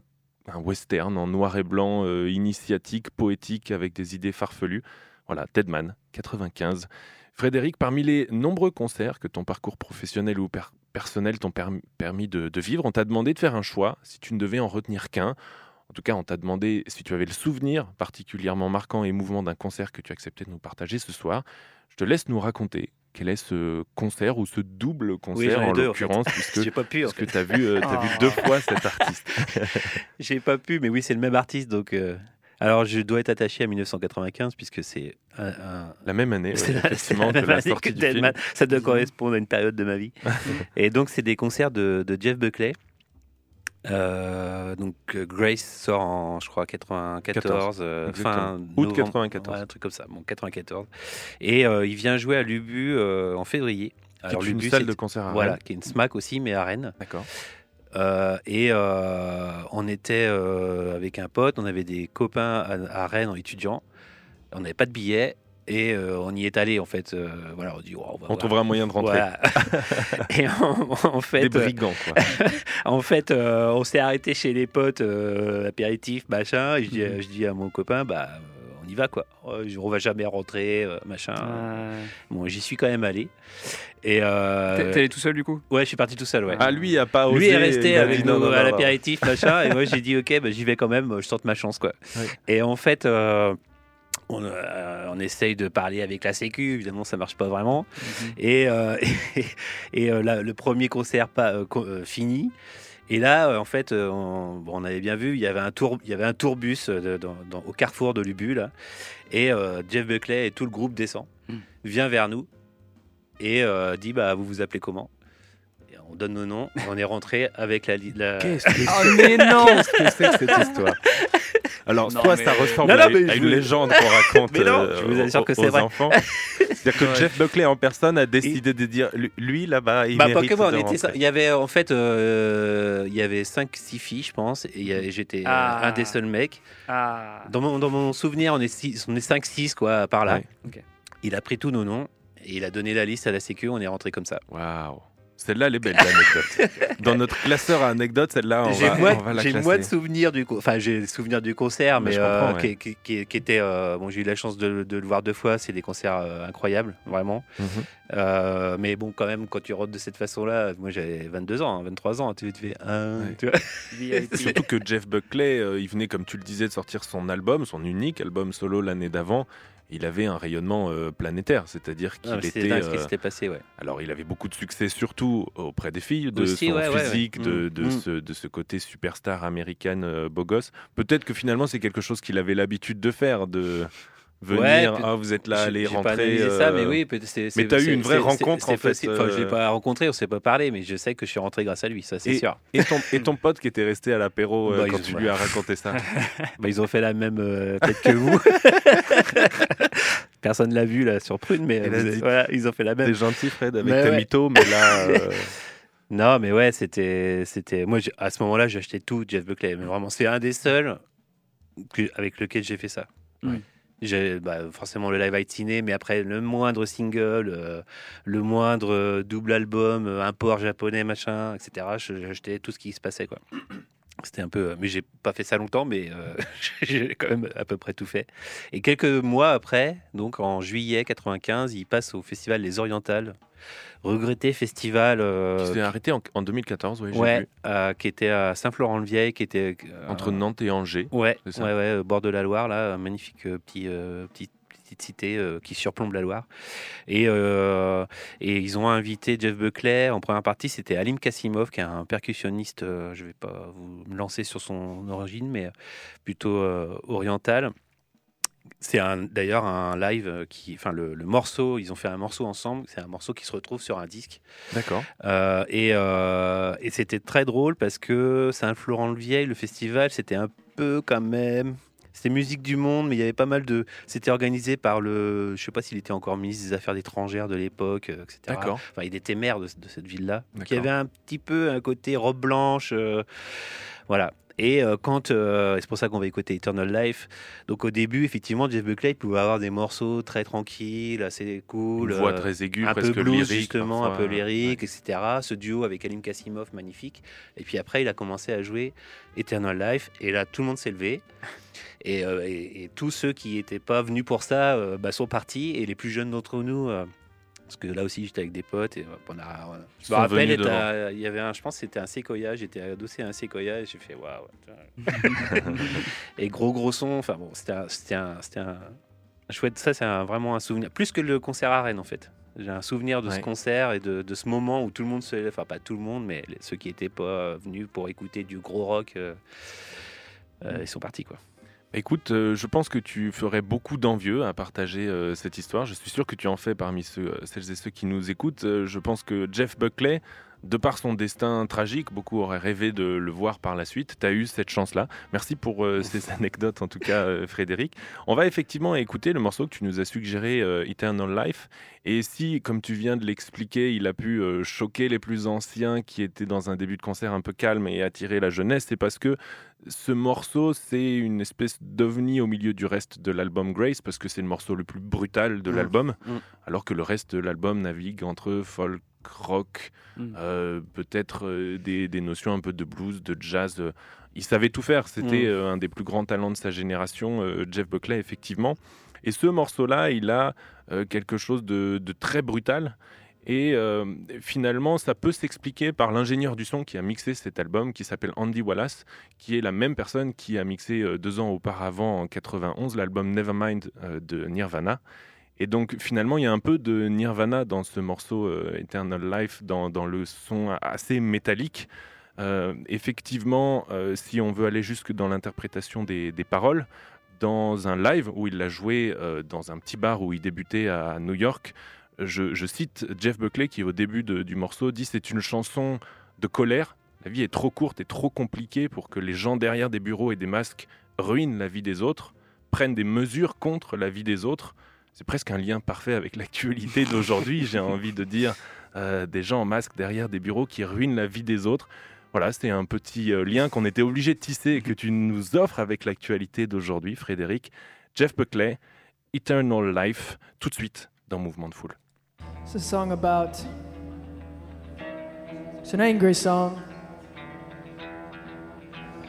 un western en noir et blanc, euh, initiatique, poétique, avec des idées farfelues. Voilà, Deadman, 95. Frédéric, parmi les nombreux concerts que ton parcours professionnel ou per- personnel t'ont perm- permis de, vivre, on t'a demandé de faire un choix si tu ne devais en retenir qu'un. En tout cas, on t'a demandé si tu avais le souvenir particulièrement marquant et émouvant d'un concert que tu acceptais de nous partager ce soir. Je te laisse nous raconter quel est ce concert ou ce double concert en deux, en fait. l'occurrence, puisque, J'ai pas pu. Puisque tu as vu, euh, t'as vu Oh. deux fois cet artiste. J'ai pas pu, mais oui, c'est le même artiste. Donc, euh, alors, je dois être attaché à 1995 puisque c'est un, un- La même année, ouais, c'est la, effectivement, la que même la année que du film. Ça doit correspondre à une période de ma vie. Et donc, c'est des concerts de, de Jeff Buckley. Euh, donc Grace sort en je crois 94 euh, fin Août novembre, 94. ouais, un truc comme ça bon 94 et euh, il vient jouer à Lubu euh, en février Alors, une Lubu, salle de concert à voilà Rennes. qui est une SMAC aussi mais à Rennes D'accord. et on était avec un pote, on avait des copains à, à Rennes en étudiant. On n'avait pas de billets et euh, on y est allé en fait. euh, voilà, on dit oh, on va On voir. trouvera un moyen de rentrer. Voilà. et en, en fait, Des brigands, quoi. en fait, euh, on s'est arrêté chez les potes, euh, apéritif, machin. Et je dis, Mhm. je dis à mon copain, bah, on y va quoi. Oh, je- On va jamais rentrer, machin. Ah. Bon, j'y suis quand même allé. Et euh, T'es allé tout seul du coup? Ouais, je suis parti tout seul. Ouais. Ah, lui a pas osé. Lui est resté il avec nous à l'apéritif, machin, et moi j'ai dit ok, bah, j'y vais quand même, je tente ma chance quoi. Ouais. Et en fait, euh, on, euh, on essaye de parler avec la Sécu, évidemment ça marche pas vraiment. Mhm. Et, euh, et, et, euh, là, le premier concert pas fini. Et là, en fait, on, bon, on avait bien vu, il y avait un tour, il y avait un tourbus de- dans- dans- au carrefour de Lubu là, et Jeff Buckley et tout le groupe descend, Mm. vient vers nous et dit bah vous vous appelez comment? On donne nos noms, et on est rentré avec la, la... Qu'est-ce que Oh mais non Qu'est-ce que c'est que cette histoire? Alors, Non, soit mais- ça ressemble Non, non, à, mais à je une vous- légende qu'on raconte Mais non, euh, je vous assure aux- que c'est aux vrai. enfants. C'est-à-dire que Ouais. Jeff Buckley en personne a décidé de dire lui- là-bas, il Bah, pas mérite que moi, de on était ça. Il y avait en fait, euh, il y avait 5-6 filles, je pense, et j'étais euh, Ah. un des seuls mecs. Ah. Dans mon, dans mon souvenir, on est, six- on est 5-6 quoi, par là. Ouais. Ok. Il a pris tous nos noms et il a donné la liste à la Sécu, on est rentré comme ça. Waouh. Celle-là, elle est belle, l'anecdote. Dans notre classeur à anecdotes, celle-là, on J'ai va, moins, on va la j'ai classer. moins de souvenirs du co- enfin j'ai des souvenirs du concert, Mais mais, je euh, ouais. qui, qui- qui- qui était euh, bon, j'ai eu la chance de, de le voir deux fois, c'est des concerts euh, incroyables, vraiment. Mhm. Euh, mais bon, quand même, quand tu rentres de cette façon-là, moi j'avais 22 ans, hein, 23 ans, tu, tu fais un, Ouais. tu vois. VIP. Surtout que Jeff Buckley, euh, il venait, comme tu le disais, de sortir son album, son unique album solo l'année d'avant. Il avait un rayonnement euh, planétaire, c'est-à-dire qu'il Ah, était. Dingue ce qui euh, s'était passé, ouais. alors, il avait beaucoup de succès, surtout auprès des filles, de Aussi, son ouais, ouais, ouais. physique, de, Mm, de mm. ce, de ce côté superstar américaine euh, beau gosse. Peut-être que finalement, c'est quelque chose qu'il avait l'habitude de faire, de venir. Ouais, ah, vous êtes là, allez pas rentrer. ça, euh, mais oui, c'est. c'est- mais t'as eu une vraie rencontre, en fait. Enfin, je l'ai euh, pas rencontré, on s'est pas parlé, mais je sais que je suis rentré grâce à lui, ça c'est sûr. Et ton, et ton pote qui était resté à l'apéro euh, Bah, quand tu lui as raconté ça. Bah, ils ont fait la même euh, tête que vous. Personne l'a vu là sur Prune, mais voilà, ils ont fait la même. T'es gentil, Fred, avec Mais ouais. mythos, mais là. euh, Non, mais ouais, c'était, c'était. Moi, à ce moment-là, j'ai acheté tout Jeff Buckley. Mais vraiment, c'est un des seuls que- avec lequel j'ai fait ça. J'ai bah, forcément le live Ciné, mais après le moindre single, euh, le moindre euh, double album, euh, import japonais, machin, etc. acheté tout ce qui se passait, quoi. C'était un peu, mais j'ai pas fait ça longtemps, mais euh, j'ai quand même à peu près tout fait. Et quelques mois après, donc en juillet 95, il passe au festival Les Orientales, regretté festival. euh, qui s'est arrêté en, en 2014, ouais, j'ai Ouais, euh, qui était à Saint-Florent-le-Vieil, qui était euh, Entre Nantes et Angers. Ouais, ouais, ouais, au bord de la Loire, là, un magnifique euh, petit, euh, petit- petite cité euh, qui surplombe la Loire. Et, euh, et ils ont invité Jeff Buckley. En première partie, c'était Alim Kassimov, qui est un percussionniste. euh, je vais pas vous me lancer sur son origine, mais plutôt oriental. C'est d'ailleurs un live qui, enfin le, le morceau, ils ont fait un morceau ensemble. C'est un morceau qui se retrouve sur un disque. D'accord. Euh, et euh, et c'était très drôle parce que Saint-Florent-le-Vieil, le festival, c'était un peu quand même. C'était musique du monde, mais il y avait pas mal de. C'était organisé par le. Je sais pas s'il était encore ministre des Affaires étrangères de l'époque, euh, etc. D'accord. Enfin, il était maire de, de cette ville-là. Donc il y avait un petit peu un côté robe blanche. euh, voilà. Et euh, quand, euh, c'est pour ça qu'on va écouter Eternal Life. Donc au début, effectivement, Jeff Buckley pouvait avoir des morceaux très tranquilles, assez cool, Une voix euh, très aiguë, un peu presque blues lyrique. justement, un peu lyrique, etc. Ce duo avec Alim Kassimov, magnifique. Et puis après, il a commencé à jouer Eternal Life, et là, tout le monde s'est levé. Et, et- et tous ceux qui n'étaient pas venus pour ça bah, sont partis, et les plus jeunes d'entre nous. Parce que là aussi, j'étais avec des potes et on a. on- Je Sont me rappelle, il y avait un, je pense c'était un séquoia, j'étais adossé à un séquoia et j'ai fait waouh. et gros gros son, enfin bon, c'était un, c'était un, un chouette. Ça, c'est vraiment un souvenir. Plus que le concert à Rennes en fait. J'ai un souvenir de ce concert et de, de ce moment où tout le monde se enfin pas tout le monde, mais ceux qui n'étaient pas euh, venus pour écouter du gros rock, euh, euh, ils sont partis quoi. Écoute, euh, je pense que tu ferais beaucoup d'envieux à partager euh, cette histoire. Je suis sûr que tu en fais parmi ceux, euh, celles et ceux qui nous écoutent. Euh, je pense que Jeff Buckley, de par son destin tragique, beaucoup auraient rêvé de le voir par la suite. Tu as eu cette chance-là. Merci pour ces anecdotes, en tout cas, Frédéric. On va effectivement écouter le morceau que tu nous as suggéré, Eternal Life. Et si, comme tu viens de l'expliquer, il a pu euh, choquer les plus anciens qui étaient dans un début de concert un peu calme et attirer la jeunesse, c'est parce que ce morceau, c'est une espèce d'ovni au milieu du reste de l'album Grace, parce que c'est le morceau le plus brutal de Mm. l'album, Mm. alors que le reste de l'album navigue entre folk, rock, Mm. euh, peut-être euh, des, des notions un peu de blues, de jazz. Il savait tout faire, c'était un des plus grands talents de sa génération, Jeff Buckley, effectivement. Et ce morceau-là, il a euh, quelque chose de, très brutal. Et euh, finalement, ça peut s'expliquer par l'ingénieur du son qui a mixé cet album, qui s'appelle Andy Wallace, qui est la même personne qui a mixé euh, deux ans auparavant, en 91, l'album Nevermind de Nirvana. Et donc finalement, il y a un peu de Nirvana dans ce morceau Eternal Life, dans, le son assez métallique. Effectivement, si on veut aller jusque dans l'interprétation des paroles, dans un live où il l'a joué euh, dans un petit bar où il débutait à New York, je, cite Jeff Buckley qui au début du morceau dit c'est une chanson de colère. La vie est trop courte et trop compliquée pour que les gens derrière des bureaux et des masques ruinent la vie des autres, prennent des mesures contre la vie des autres. C'est presque un lien parfait avec l'actualité d'aujourd'hui, j'ai envie de dire. euh, des gens en masque derrière des bureaux qui ruinent la vie des autres. Voilà, c'était un petit euh, lien qu'on était obligé de tisser et que tu nous offres avec l'actualité d'aujourd'hui, Frédéric. Jeff Buckley, Eternal Life, tout de suite dans Mouvement de Foule. It's a song about. It's an angry song.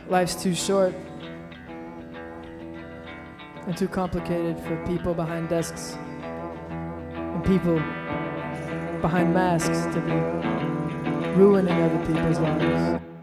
Life's too short and too complicated for people behind desks and people behind masks to be ruining other people's lives.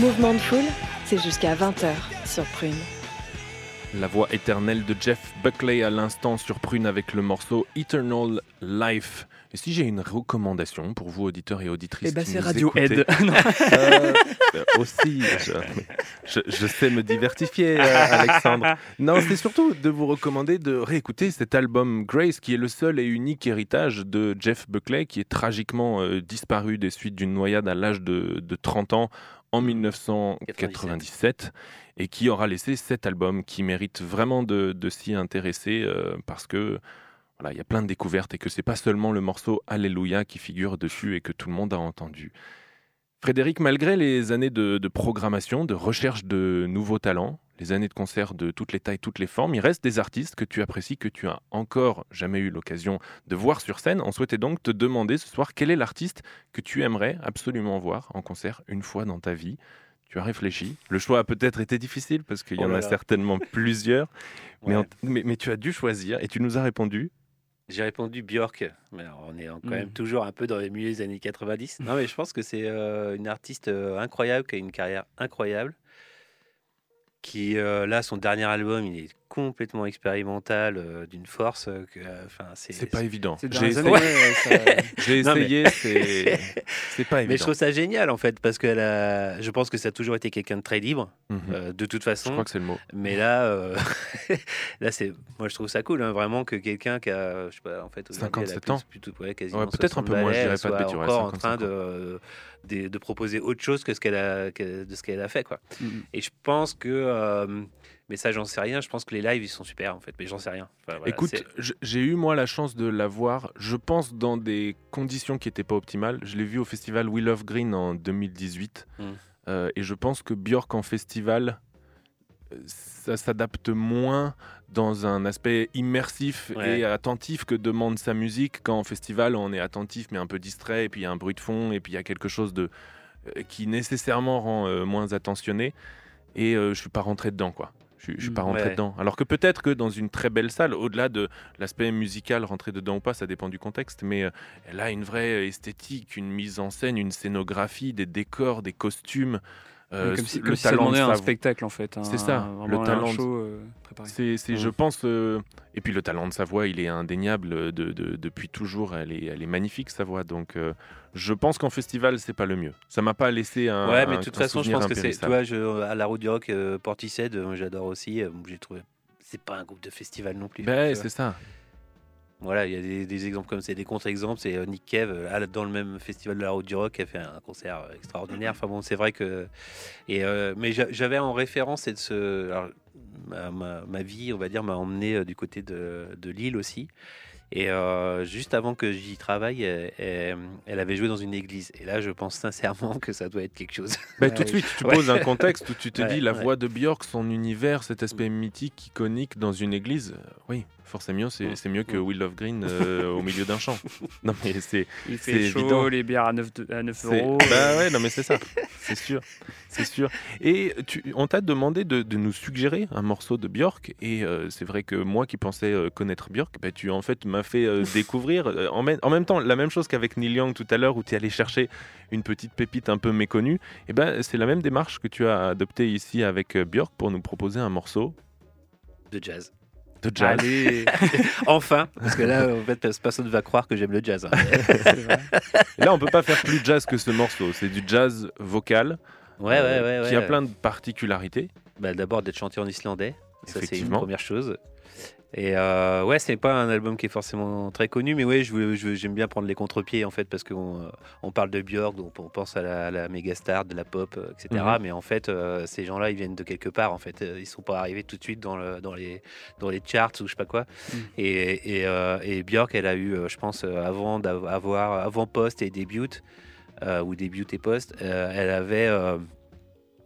Mouvement de foule, c'est jusqu'à 20h sur Prune. La voix éternelle de Jeff Buckley à l'instant sur Prune avec le morceau Eternal Life. Et si j'ai une recommandation pour vous, auditeurs et auditrices, Eh ben, c'est Radiohead. écoutez, euh, euh, aussi, je, je- je sais me diversifier, euh, Alexandre. Non, c'est surtout de vous recommander de réécouter cet album Grace, qui est le seul et unique héritage de Jeff Buckley, qui est tragiquement euh, disparu des suites d'une noyade à l'âge de, de 30 ans en 1997 et qui aura laissé cet album qui mérite vraiment de, s'y intéresser euh, parce que voilà, il y a plein de découvertes et que c'est pas seulement le morceau Alléluia qui figure dessus et que tout le monde a entendu. Frédéric, malgré les années de programmation, de recherche de nouveaux talents, les années de concerts de toutes les tailles, toutes les formes, il reste des artistes que tu apprécies, que tu as encore jamais eu l'occasion de voir sur scène. On souhaitait donc te demander ce soir quel est l'artiste que tu aimerais absolument voir en concert une fois dans ta vie? Tu as réfléchi. Le choix a peut-être été difficile parce qu'il y Oh en là a certainement plusieurs. Mais, Ouais. en- mais- mais tu as dû choisir et tu nous as répondu. J'ai répondu Björk, mais on est quand même toujours un peu dans les milieux des années 90. Non, mais je pense que c'est euh, une artiste euh, incroyable, qui a une carrière incroyable. Qui, euh, là, son dernier album, il est complètement expérimental, euh, d'une force. euh, que, euh, Enfin, c'est C'est pas évident. J'ai essayé, essayé, c'est c'est pas Mais je évident. trouve ça génial en fait parce que je pense que ça a toujours été quelqu'un de très libre Mhm. euh, de toute Je façon. crois que c'est le mot. Mais là, là c'est, moi je trouve ça cool, hein, vraiment que quelqu'un qui a, je sais pas, en fait, aujourd'hui, elle a 57 plus- ans. plutôt, ouais, Ouais, peut-être un 60 peu moins, je dirais pas de bêtises, ouais, encore en 55 train de, de, de proposer autre chose que ce qu'elle a, que- de ce qu'elle a fait, quoi. Mhm. Et je pense que, mais ça j'en sais rien. Je pense que les lives ils sont super en fait, mais j'en sais rien. Enfin, voilà, Écoute, j'ai eu moi la chance de la voir, je pense, dans des conditions qui n'étaient pas optimales. Je l'ai vu au festival We Love Green en 2018. Mm. Euh, et je pense que Björk en festival, euh, ça s'adapte moins dans un aspect immersif Ouais. et attentif que demande sa musique. Quand en festival, on est attentif mais un peu distrait, et puis il y a un bruit de fond, et puis il y a quelque chose de, euh, qui nécessairement rend euh, moins attentionné. Et euh, je suis pas rentré dedans, quoi. Je je suis pas Mm, rentré ouais. dedans. Alors que peut-être que dans une très belle salle, au-delà de l'aspect musical, rentrer dedans ou pas, ça dépend du contexte, mais euh, elle a une vraie esthétique, une mise en scène, une scénographie, des décors, des costumes. Euh, comme si, le comme si ça talent demandait un spectacle en fait. un- C'est ça, le talent show euh. C'est, c'est, je pense, euh, et puis le talent de sa voix, il est indéniable euh, de, de- depuis toujours. Elle est, elle est magnifique sa voix, donc euh, je pense qu'en festival c'est pas le mieux. Ça m'a pas laissé un. Ouais, mais de toute façon, je pense que c'est. Vois, je, à la route du rock, euh, Portishead, j'adore aussi. euh, J'ai trouvé. C'est pas un groupe de festival non plus. Ben, c'est ça. Voilà, il y a des, des exemples comme c'est des contre-exemples. C'est euh, Nick Cave, euh, dans le même festival de la route du rock, qui a fait un concert euh, extraordinaire. Enfin bon, c'est vrai que. Et, euh, mais j'a- j'avais en référence cette, ce. alors, ma, ma- ma vie, on va dire, m'a emmené du côté de, de Lille aussi. Et euh, juste avant que j'y travaille, elle, avait joué dans une église. Et là, je pense sincèrement que ça doit être quelque chose. Ben, tout de suite, tu Ouais. poses un contexte où tu te Ouais, dis la ouais. voix de Björk, son univers, cet aspect mythique, iconique dans une église. oui, forcément, c'est, Mm. c'est mieux que Mm. Will of Green euh, au milieu d'un champ. Non, mais c'est. Il c'est fait chaud, évident. les bières à 9, de- à 9 C'est- euros. Bah ouais, non mais c'est ça, c'est sûr, c'est sûr. Et tu, on t'a demandé de, de nous suggérer un morceau de Björk, et euh, c'est vrai que moi qui pensais euh, connaître Björk, bah, tu en fait m'as fait euh, découvrir en, même- en même temps la même chose qu'avec Neil Young tout à l'heure où tu es allé chercher une petite pépite un peu méconnue. Et ben c'est la même démarche que tu as adoptée ici avec euh, Björk pour nous proposer un morceau De jazz. De jazz. Allez, Enfin, parce que là, en fait, personne ne va croire que j'aime le jazz. hein. vrai. Là on peut pas faire plus jazz que ce morceau, c'est du jazz vocal Ouais, euh, ouais. ouais. qui a plein de particularités. Bah, D'abord d'être chanté en islandais, ça c'est une Effectivement. première chose. Et euh, ouais, c'est pas un album qui est forcément très connu, mais ouais, je veux- je j'aime bien prendre les contre-pieds en fait, parce qu'on euh, on parle de Björk, donc on pense à la, à la méga star de la pop, euh, etc. Mhm. Mais en fait, euh, ces gens-là, ils viennent de quelque part. En fait, ils sont pas arrivés tout de suite dans, le, dans les dans les charts ou je sais pas quoi. Mhm. Et, et, euh, et Björk, elle a eu, je pense, avant d'avoir avant Post et Debut, ou Debut et Post, elle avait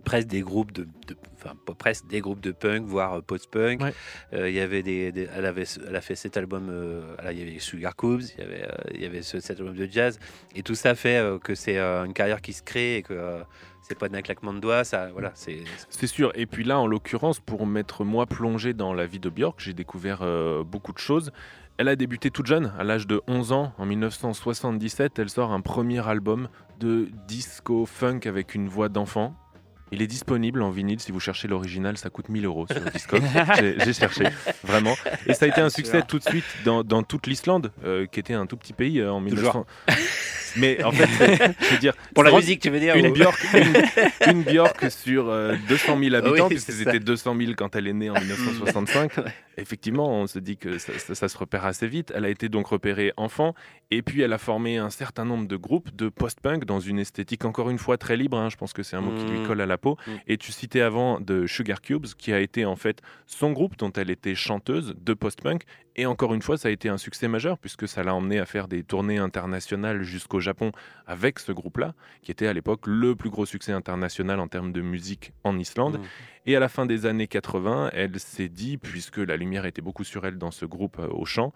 presque des groupes de, de- enfin pas presque des groupes de punk voire euh, post-punk Ouais. Euh, il y avait des, des- elle avait elle a fait cet album euh, il y avait Sugar Cubes il y avait euh, il y avait ce- cet album de jazz et tout ça fait que c'est une carrière qui se crée et que c'est pas d'un claquement de doigts, ça, voilà, c'est. C'est sûr. Et puis là, en l'occurrence, pour m'être moi plongé dans la vie de Björk, j'ai découvert beaucoup de choses. Elle a débuté toute jeune, à l'âge de 11 ans, en 1977. Elle sort un premier album de disco funk avec une voix d'enfant. Il est disponible en vinyle si vous cherchez l'original, ça coûte 1000 euros sur Discog. J'ai- J'ai cherché, vraiment. Et ça a été un succès tout de suite dans, dans toute l'Islande, euh, qui était un tout petit pays euh, en 1900. Mais en fait, je veux dire, Pour la musique, tu veux dire une ou- Björk, une, sur euh, 200 000 habitants, Oui, puisque c'était ça. 200 000 quand elle est née en 1965. Ouais. Effectivement, on se dit que ça, ça- ça se repère assez vite. Elle a été donc repérée enfant, et puis elle a formé un certain nombre de groupes de post-punk dans une esthétique encore une fois très libre. hein. Je pense que c'est un mot qui lui Mm. colle à la peau. Mm. Et tu citais avant de Sugar Cubes, qui a été en fait son groupe dont elle était chanteuse de post-punk. Et encore une fois, ça a été un succès majeur puisque ça l'a emmené à faire des tournées internationales jusqu'au Japon avec ce groupe-là, qui était à l'époque le plus gros succès international en termes de musique en Islande. Mm. Et à la fin des années 80, elle s'est dit, puisque la lumière était beaucoup sur elle dans ce groupe euh, au chant,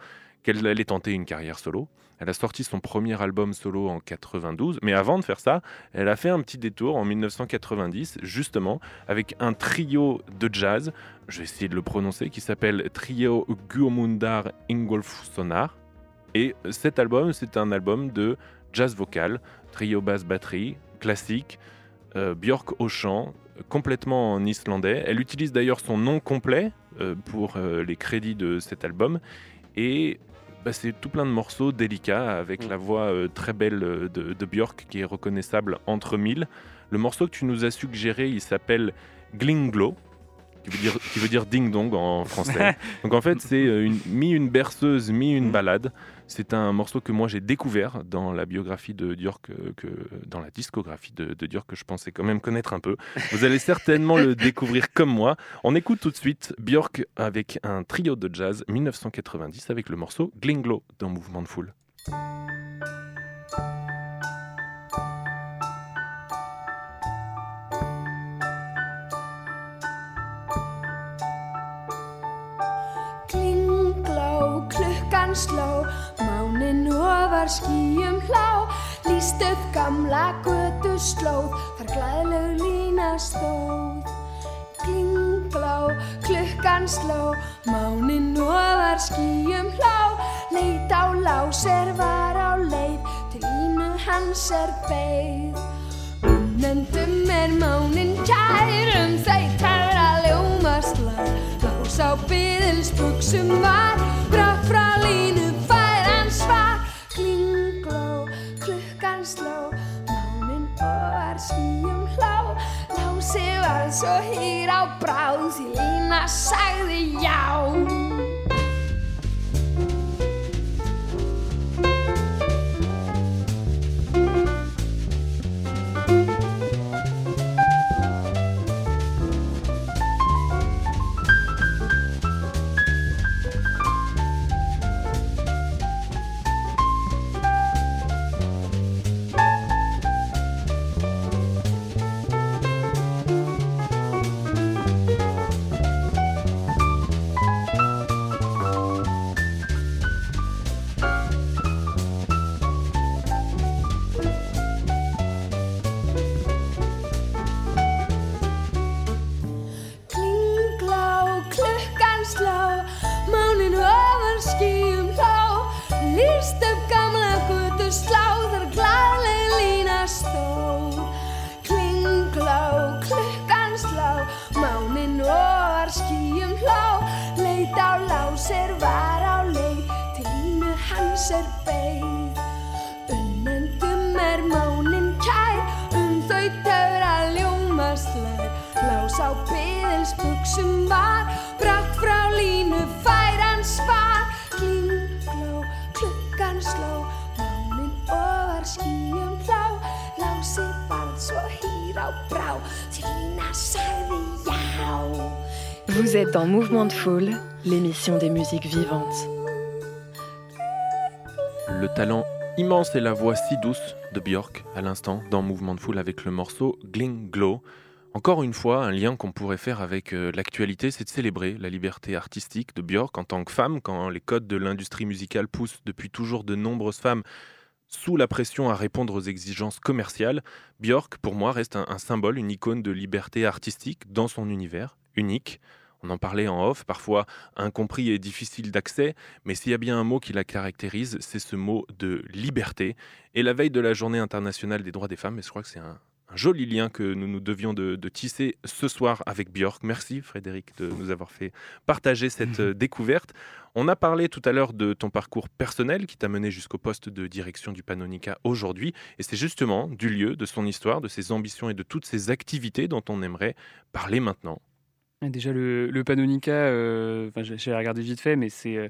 qu'elle allait tenter une carrière solo. Elle a sorti son premier album solo en 92, mais avant de faire ça, elle a fait un petit détour en 1990, justement, avec un trio de jazz, je vais essayer de le prononcer, qui s'appelle Trio Guomundar Ingolfssonar. Et cet album, c'est un album de jazz vocal, trio basse batterie, classique, euh, Björk au chant, complètement en islandais. Elle utilise d'ailleurs son nom complet euh, pour euh, les crédits de cet album. Et bah, c'est tout plein de morceaux délicats avec Mm. la voix euh, très belle euh, de, de Björk qui est reconnaissable entre mille. Le morceau que tu nous as suggéré, il s'appelle Glinglo. Qui veut, dire, qui veut dire ding dong en français. Donc en fait, c'est euh, une, mi une berceuse, mi une Mm. balade. C'est un morceau que moi j'ai découvert dans la biographie de que, dans la discographie de, de Diork que je pensais quand même connaître un peu. Vous allez certainement le découvrir comme moi. On écoute tout de suite Björk avec un trio de jazz 1990 avec le morceau Glinglo dans Mouvement de Foule. Klukkan sló, mánin ofar skýjum hlá, líst upp gamla götu slóð, þar glæðleg lína stóð. Klingló, klukkan sló, mánin ofar skýjum hlá, leit á lásir var á leið, til línu hans er beigð. Unnendum er mánin kærum þau tæra ljómaslar Lás á byðilsbuxum var svo hýr á bráð Því lína sagði já Vous êtes dans Mouvement de Foule, l'émission des musiques vivantes. Le talent immense et la voix si douce de Björk à l'instant dans Mouvement de Foule avec le morceau Gling Glow. Encore une fois, un lien qu'on pourrait faire avec euh, l'actualité, c'est de célébrer la liberté artistique de Björk en tant que femme, quand les codes de l'industrie musicale poussent depuis toujours de nombreuses femmes sous la pression à répondre aux exigences commerciales, Björk, pour moi, reste un, un symbole, une icône de liberté artistique dans son univers, unique. On en parlait en off, parfois incompris et difficile d'accès, mais s'il y a bien un mot qui la caractérise, c'est ce mot de liberté. Et la veille de la journée internationale des droits des femmes, et je crois que c'est un, un joli lien que nous nous devions de, de tisser ce soir avec Björk. Merci Frédéric de nous avoir fait partager cette euh, découverte. On a parlé tout à l'heure de ton parcours personnel qui t'a mené jusqu'au poste de direction du Panonica aujourd'hui. Et c'est justement du lieu, de son histoire, de ses ambitions et de toutes ses activités dont on aimerait parler maintenant. Déjà, le, le Panonica, euh, enfin, j'ai regardé vite fait, mais c'est euh,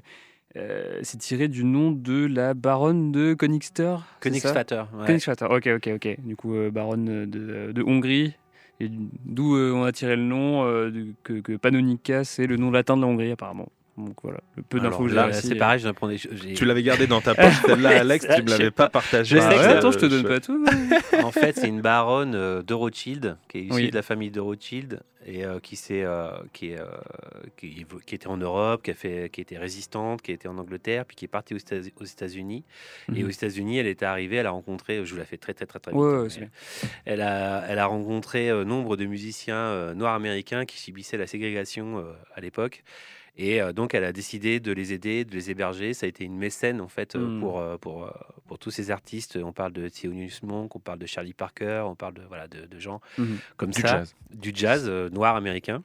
euh, tiré du nom de la baronne de ça? Königsvater. ouais. Königsvater, ok, ok, ok. Du coup, euh, baronne de, de Hongrie. Et d'où on a tiré le nom, que, que Panonica, c'est le nom latin de la Hongrie, apparemment. Donc voilà, le peu d'infos que j'ai là, réussi, c'est pareil, je apprends des Tu l'avais gardé dans ta poche, celle-là, Ouais, Alex, tu me je l'avais pas pas. partagée. Je sais Ah que ouais, ça- attends, je te donne je- pas tout. en fait, c'est une baronne euh, de Rothschild, qui est issue Oui. de la famille de Rothschild et euh, qui, s'est, euh, qui, est, euh, qui, qui était en Europe, qui, a fait, qui était résistante, qui était en Angleterre, puis qui est partie aux États- aux États-Unis. Et Mhm. aux États-Unis, elle est arrivée, elle a rencontré, je vous la fais très très très très vite. Ouais, hein, ouais, elle, a, elle a rencontré euh, nombre de musiciens euh, noirs américains qui subissaient la ségrégation euh, à l'époque. Et euh, donc, elle a décidé de les aider, de les héberger. Ça a été une mécène, en fait, euh, Mm. pour, euh, pour, pour tous ces artistes. On parle de Thelonious Monk, on parle de Charlie Parker, on parle de, voilà, de, de gens Mhm. comme Du ça. jazz. Du jazz noir américain.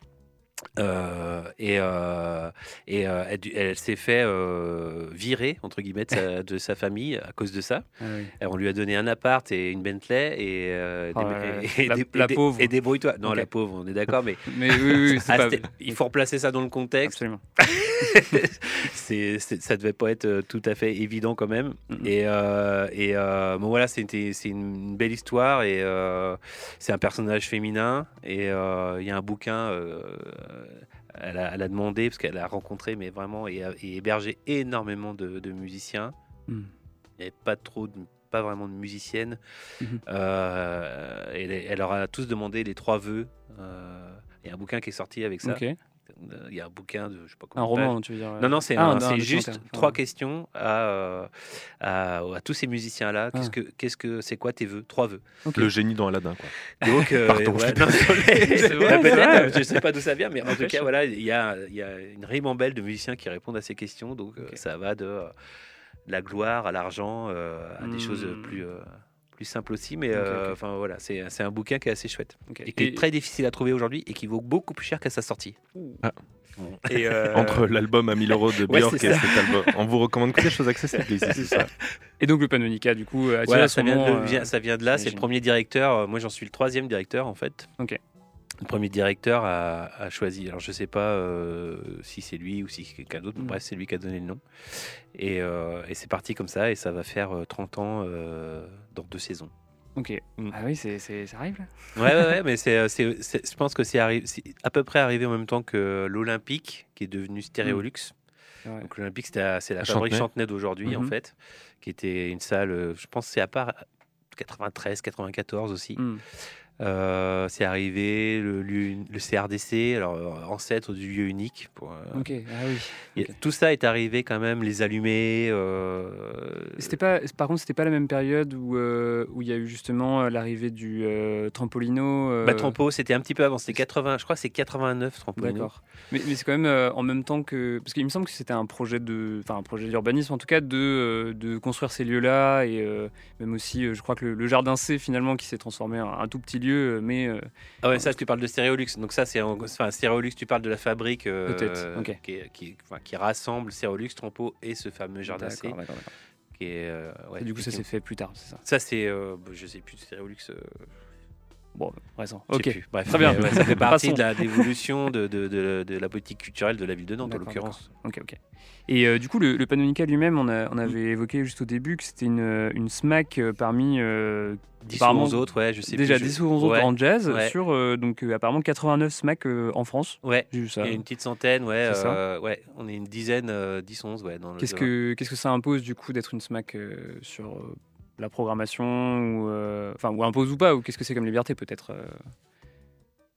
Euh, et euh, et euh, elle, elle s'est fait virer entre guillemets de sa, de sa famille à cause de ça. Ah oui. On lui a donné un appart et une Bentley et, Oh des- et- et La- des- la et des- pauvre. et débrouille-toi. Non, la pauvre, on est d'accord, mais Mais oui, Ah, pas. il faut replacer ça dans le contexte. Absolument. c'est, ça devait pas être tout à fait évident quand même. Mhm. Et, et bon voilà, c'était, c'est une belle histoire et c'est un personnage féminin. Et il y a un bouquin, elle, a, elle a demandé, parce qu'elle a rencontré, mais vraiment, et, hébergé énormément de, de musiciens. Mhm. Il n'y avait pas trop de pas vraiment de musiciennes. Mhm. Euh, elle, elle leur a tous demandé les trois vœux. Euh, Il y a un bouquin qui est sorti avec ça. Euh, Il y a un bouquin de, je sais pas Un roman, tu veux dire. non, non, c'est Ah, juste trois questions à, euh, à, à tous ces musiciens-là. Qu'est-ce Ah. que, qu'est-ce que, c'est quoi tes vœux? Trois vœux. Le génie dans Aladdin, quoi. Donc, euh, Pardon, ouais, je non, vrai, sais pas d'où ça vient, mais en tout cas, voilà, il y a, il y a une ribambelle de musiciens qui répondent à ces questions. Donc, euh, ça va de euh, la gloire à l'argent, euh, à des Hmm. choses plus, euh, plus simples aussi. Mais euh, Ok, ok. enfin voilà, c'est, c'est un bouquin qui est assez chouette et qui est très difficile à trouver aujourd'hui et qui vaut beaucoup plus cher qu'à sa sortie. Ah. Bon. Et, euh, Entre l'album à 1000 euros de Björk et cet album. On vous recommande que des choses accessibles ici, c'est ça. et donc le Panonica, du coup, a tiré Voilà, son ça vient, nom, de, euh, ça vient de là. C'est le premier directeur. euh, Moi, j'en suis le troisième directeur, en fait. Ok. Le premier directeur a, a choisi. Alors, je sais pas euh, si c'est lui ou si c'est quelqu'un d'autre. mais Mm. Bref, c'est lui qui a donné le nom. Et, euh, et c'est parti comme ça. Et ça va faire euh, 30 ans euh, dans deux saisons. Ok. Mm. Ah oui, c'est, c'est, ça arrive là. Ouais, ouais, ouais, mais c'est, c'est- c'est- je pense que c'est, arri- c'est à peu près arrivé en même temps que l'Olympique, qui est devenu Stéréolux. C'est vrai. Donc l'Olympique, c'est la À fabrique Chantenay. D'aujourd'hui, en Mhm. fait, qui était une salle, euh, je pense que c'est à part 93, 94 aussi. Euh, c'est arrivé le, CRDC, alors euh, ancêtre du lieu unique. Pour, euh. Ah oui. Tout ça est arrivé quand même, les allumés. euh, C'était pas, par contre, c'était pas la même période où où il y a eu justement l'arrivée du Trampolino. bah, Trampo, c'était un petit peu avant, c'était 80, je crois que c'est 89 Trampolino. D'accord. Mais, mais c'est quand même en même temps que parce qu'il me semble que c'était un projet de, enfin un projet d'urbanisme en tout cas de de construire ces lieux-là et même aussi, je crois que le, le jardin C finalement qui s'est transformé en un tout petit lieu, mais euh, Ah ouais, ça tu parles de Stéréolux. Donc ça c'est en- enfin Stéréolux, tu parles de la fabrique euh, Peut-être, qui, qui, enfin, qui rassemble Stéréolux, Trampo et ce fameux jardin C. d'accord. Qui est, euh, ouais, du coup, ça s'est fait plus tard, c'est ça? Ça c'est, bah, je sais plus, Stéréolux. Euh, Bon, sais Ok. plus. Bref, Très bien. ouais, ça fait partie de la- de l'évolution de, de, de- de la politique culturelle de la ville de Nantes en l'occurrence. Ok, ok. Et euh, du coup, le, le Panonica lui-même, on, a- on avait évoqué juste au début que c'était une, une SMAC euh, parmi euh, 10 ou Apparemment, 11 autres, ouais, je sais déjà plus. je- 10 ou 11 autres ouais, en jazz ouais. sur euh, donc euh, apparemment 89 SMAC euh, en France. Ouais, J'ai vu ça. il y a une petite centaine, ouais, ça. euh, ouais, on est une dizaine, euh, 10, 11, ouais. Qu'est-ce que qu'est-ce que ça impose du coup d'être une SMAC euh, sur euh, la programmation ou euh, enfin ou impose ou pas ou qu'est-ce que c'est comme liberté peut-être euh,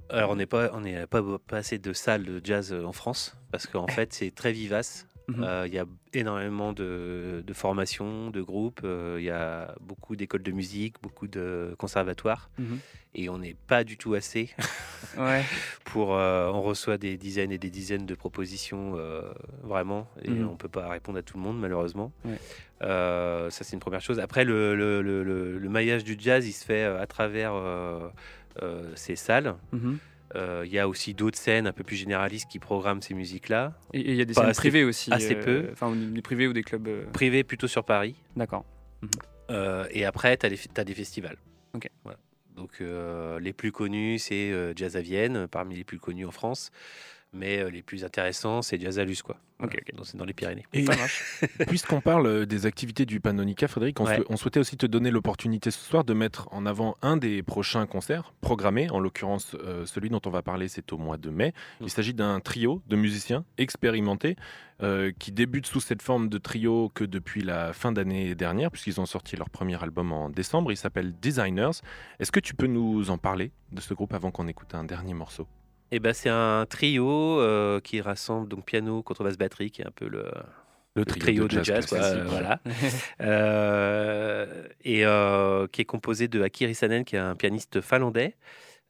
Alors on n'est pas, on n'est pas, pas assez de salles de jazz euh, en France parce qu'en fait c'est très vivace. Mhm. Euh, Il y a énormément de, de formations, de groupes. euh, Il y a beaucoup d'écoles de musique, beaucoup de conservatoires. Mhm. Et on n'est pas du tout assez Ouais. pour. euh, on reçoit des dizaines et des dizaines de propositions, vraiment. Et Mhm. on peut pas répondre à tout le monde, malheureusement. Ouais. Ça, c'est une première chose. Après, le, le- le- le- le maillage du jazz, il se fait à travers ces salles. Mhm. Euh, Il y a aussi d'autres scènes un peu plus généralistes qui programment ces musiques-là. Et il y a des Pas scènes assez- privées aussi. assez euh, peu. Enfin, des privés ou des clubs. euh, Privées plutôt sur Paris. D'accord. Euh, et après, tu as, des festivals. Ok. Voilà. Donc, euh, les plus connus, c'est euh, Jazz à Vienne, parmi les plus connus en France. Mais euh, les plus intéressants, c'est à Luce, quoi. Ok, Voilà. ok. Donc, C'est dans les Pyrénées. Et Ça marche. puisqu'on parle euh, des activités du Panonica, Frédéric, on, Ouais. sou- on souhaitait aussi te donner l'opportunité ce soir de mettre en avant un des prochains concerts programmés. En l'occurrence, euh, celui dont on va parler, c'est au mois de mai. Mm. Il s'agit d'un trio de musiciens expérimentés euh, qui débute sous cette forme de trio que depuis la fin d'année dernière, puisqu'ils ont sorti leur premier album en décembre. Il s'appelle Designers. Est-ce que tu peux nous en parler de ce groupe avant qu'on écoute un dernier morceau? Et ben, c'est un trio euh, qui rassemble donc piano, contrebasse, batterie, qui est un peu le, le trio, de jazz, quoi, euh, voilà. Euh, et euh, qui est composé de Aki Rissanen, qui est un pianiste finlandais,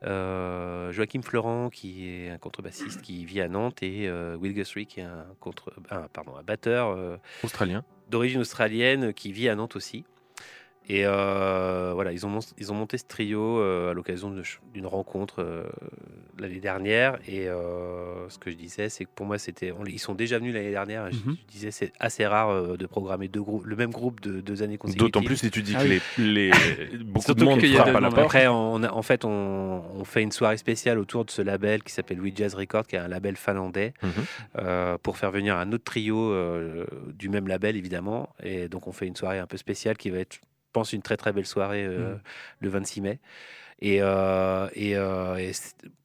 Joachim Florent, qui est un contrebassiste qui vit à Nantes, et Will Guthrie, qui est un, contre, pardon, un batteur Australien. d'origine australienne qui vit à Nantes aussi. Et euh, voilà, ils ont, ils ont monté ce trio euh, à l'occasion d'une rencontre euh, l'année dernière. Et euh, ce que je disais, c'est que pour moi, c'était, ils sont déjà venus l'année dernière. et je- Mhm. Je, disais, c'est assez rare euh, de programmer deux groupes, le même groupe de deux années consécutives. D'autant plus si tu dis Ah que oui. les, les- beaucoup de monde qu'il y a frappe à la porte. Après, on a- en fait, on, on fait une soirée spéciale autour de ce label qui s'appelle We Jazz Record, qui est un label finlandais, Mhm. euh, pour faire venir un autre trio euh, du même label, évidemment. Et donc, on fait une soirée un peu spéciale qui va être, pense, une très très belle soirée euh, Mhm. le 26 mai. Et, euh, et, euh, et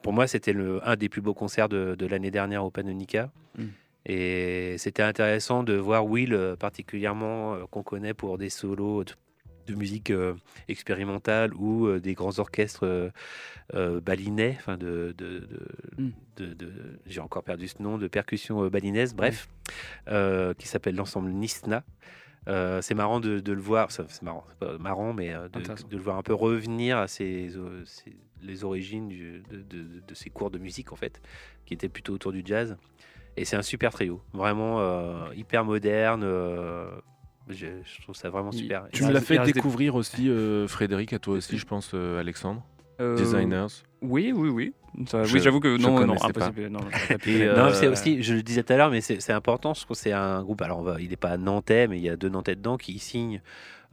pour moi, c'était un des plus beaux concerts de, de l'année dernière au Panonica. Mhm. Et c'était intéressant de voir Will, particulièrement, euh, qu'on connaît pour des solos de, de musique expérimentale ou des grands orchestres balinais, enfin de, de, de- j'ai encore perdu ce nom, de percussion balinaise, bref, qui s'appelle l'ensemble Nisna. Euh, c'est marrant de, de le voir, c'est marrant, pas marrant, mais euh, de, le voir un peu revenir à ses, euh, ses- les origines du- de, de, de ses cours de musique en fait, qui étaient plutôt autour du jazz. Et c'est un super trio, vraiment euh, hyper moderne. euh, je, je trouve ça vraiment super. Tu me l'as fait découvrir aussi, euh, Frédéric, à toi aussi, je pense, euh, Alexandre? Euh, Designers. Oui, oui, oui. Ça- Je- oui, j'avoue que non, non, impossible. Non, Euh, Non, c'est aussi, je le disais tout à l'heure, mais c'est c'est important. Je trouve que c'est un groupe. Alors, on va, il n'est pas nantais, mais il y a deux nantais dedans qui signent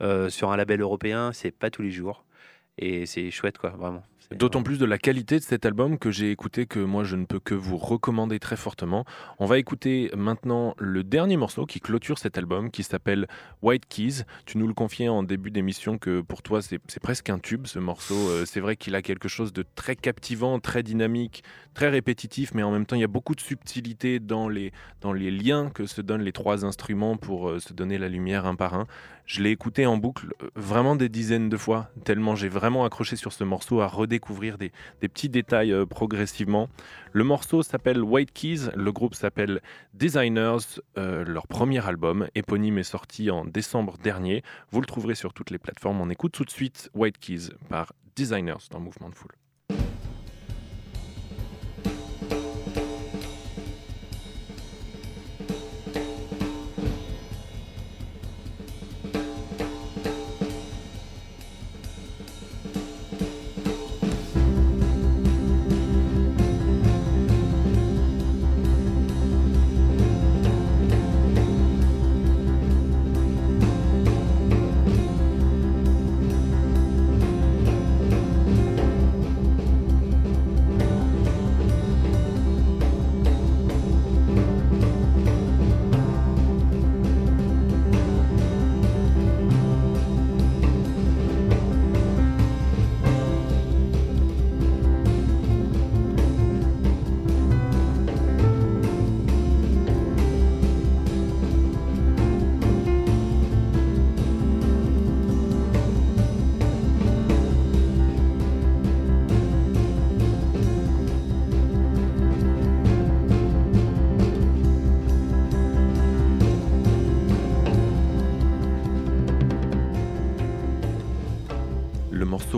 euh, sur un label européen. C'est pas tous les jours. Et c'est chouette, quoi, vraiment. D'autant plus de la qualité de cet album que j'ai écouté que moi je ne peux que vous recommander très fortement. On va écouter maintenant le dernier morceau qui clôture cet album qui s'appelle White Keys. Tu nous le confiais en début d'émission que pour toi c'est c'est presque un tube ce morceau. Euh, C'est vrai qu'il a quelque chose de très captivant, très dynamique, très répétitif, mais en même temps il y a beaucoup de subtilité dans les, dans les liens que se donnent les trois instruments pour euh, se donner la lumière un par un. Je l'ai écouté en boucle euh, vraiment des dizaines de fois, tellement j'ai vraiment accroché sur ce morceau à redécouvrir des, des petits détails euh, progressivement. Le morceau s'appelle White Keys, le groupe s'appelle Designers, euh, leur premier album éponyme est sorti en décembre dernier. Vous le trouverez sur toutes les plateformes. On écoute tout de suite White Keys par Designers dans Mouvement de Foule.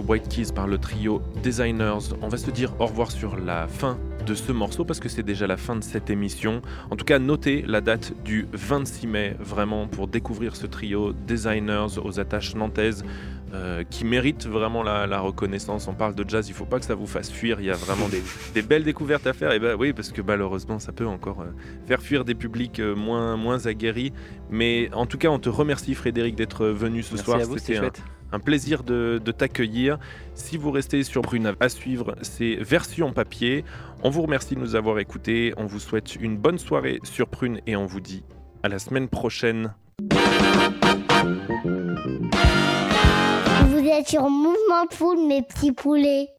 White Keys par le trio Designers. On va se dire au revoir sur la fin de ce morceau parce que c'est déjà la fin de cette émission. En tout cas, notez la date du 26 mai vraiment pour découvrir ce trio Designers aux attaches nantaises. euh, qui mérite vraiment la, la reconnaissance. On parle de jazz, il faut pas que ça vous fasse fuir. Il y a vraiment des, des belles découvertes à faire. Et ben oui, parce que malheureusement, ça peut encore euh, faire fuir des publics euh, moins, moins aguerris. Mais en tout cas, on te remercie, Frédéric, d'être venu ce Merci soir. c'était un- plaisir de, t'accueillir. Si vous restez sur Prune à suivre, c'est version papier. On vous remercie de nous avoir écoutés. On vous souhaite une bonne soirée sur Prune et on vous dit à la semaine prochaine. Vous êtes sur Mouvement de Foule, mes petits poulets.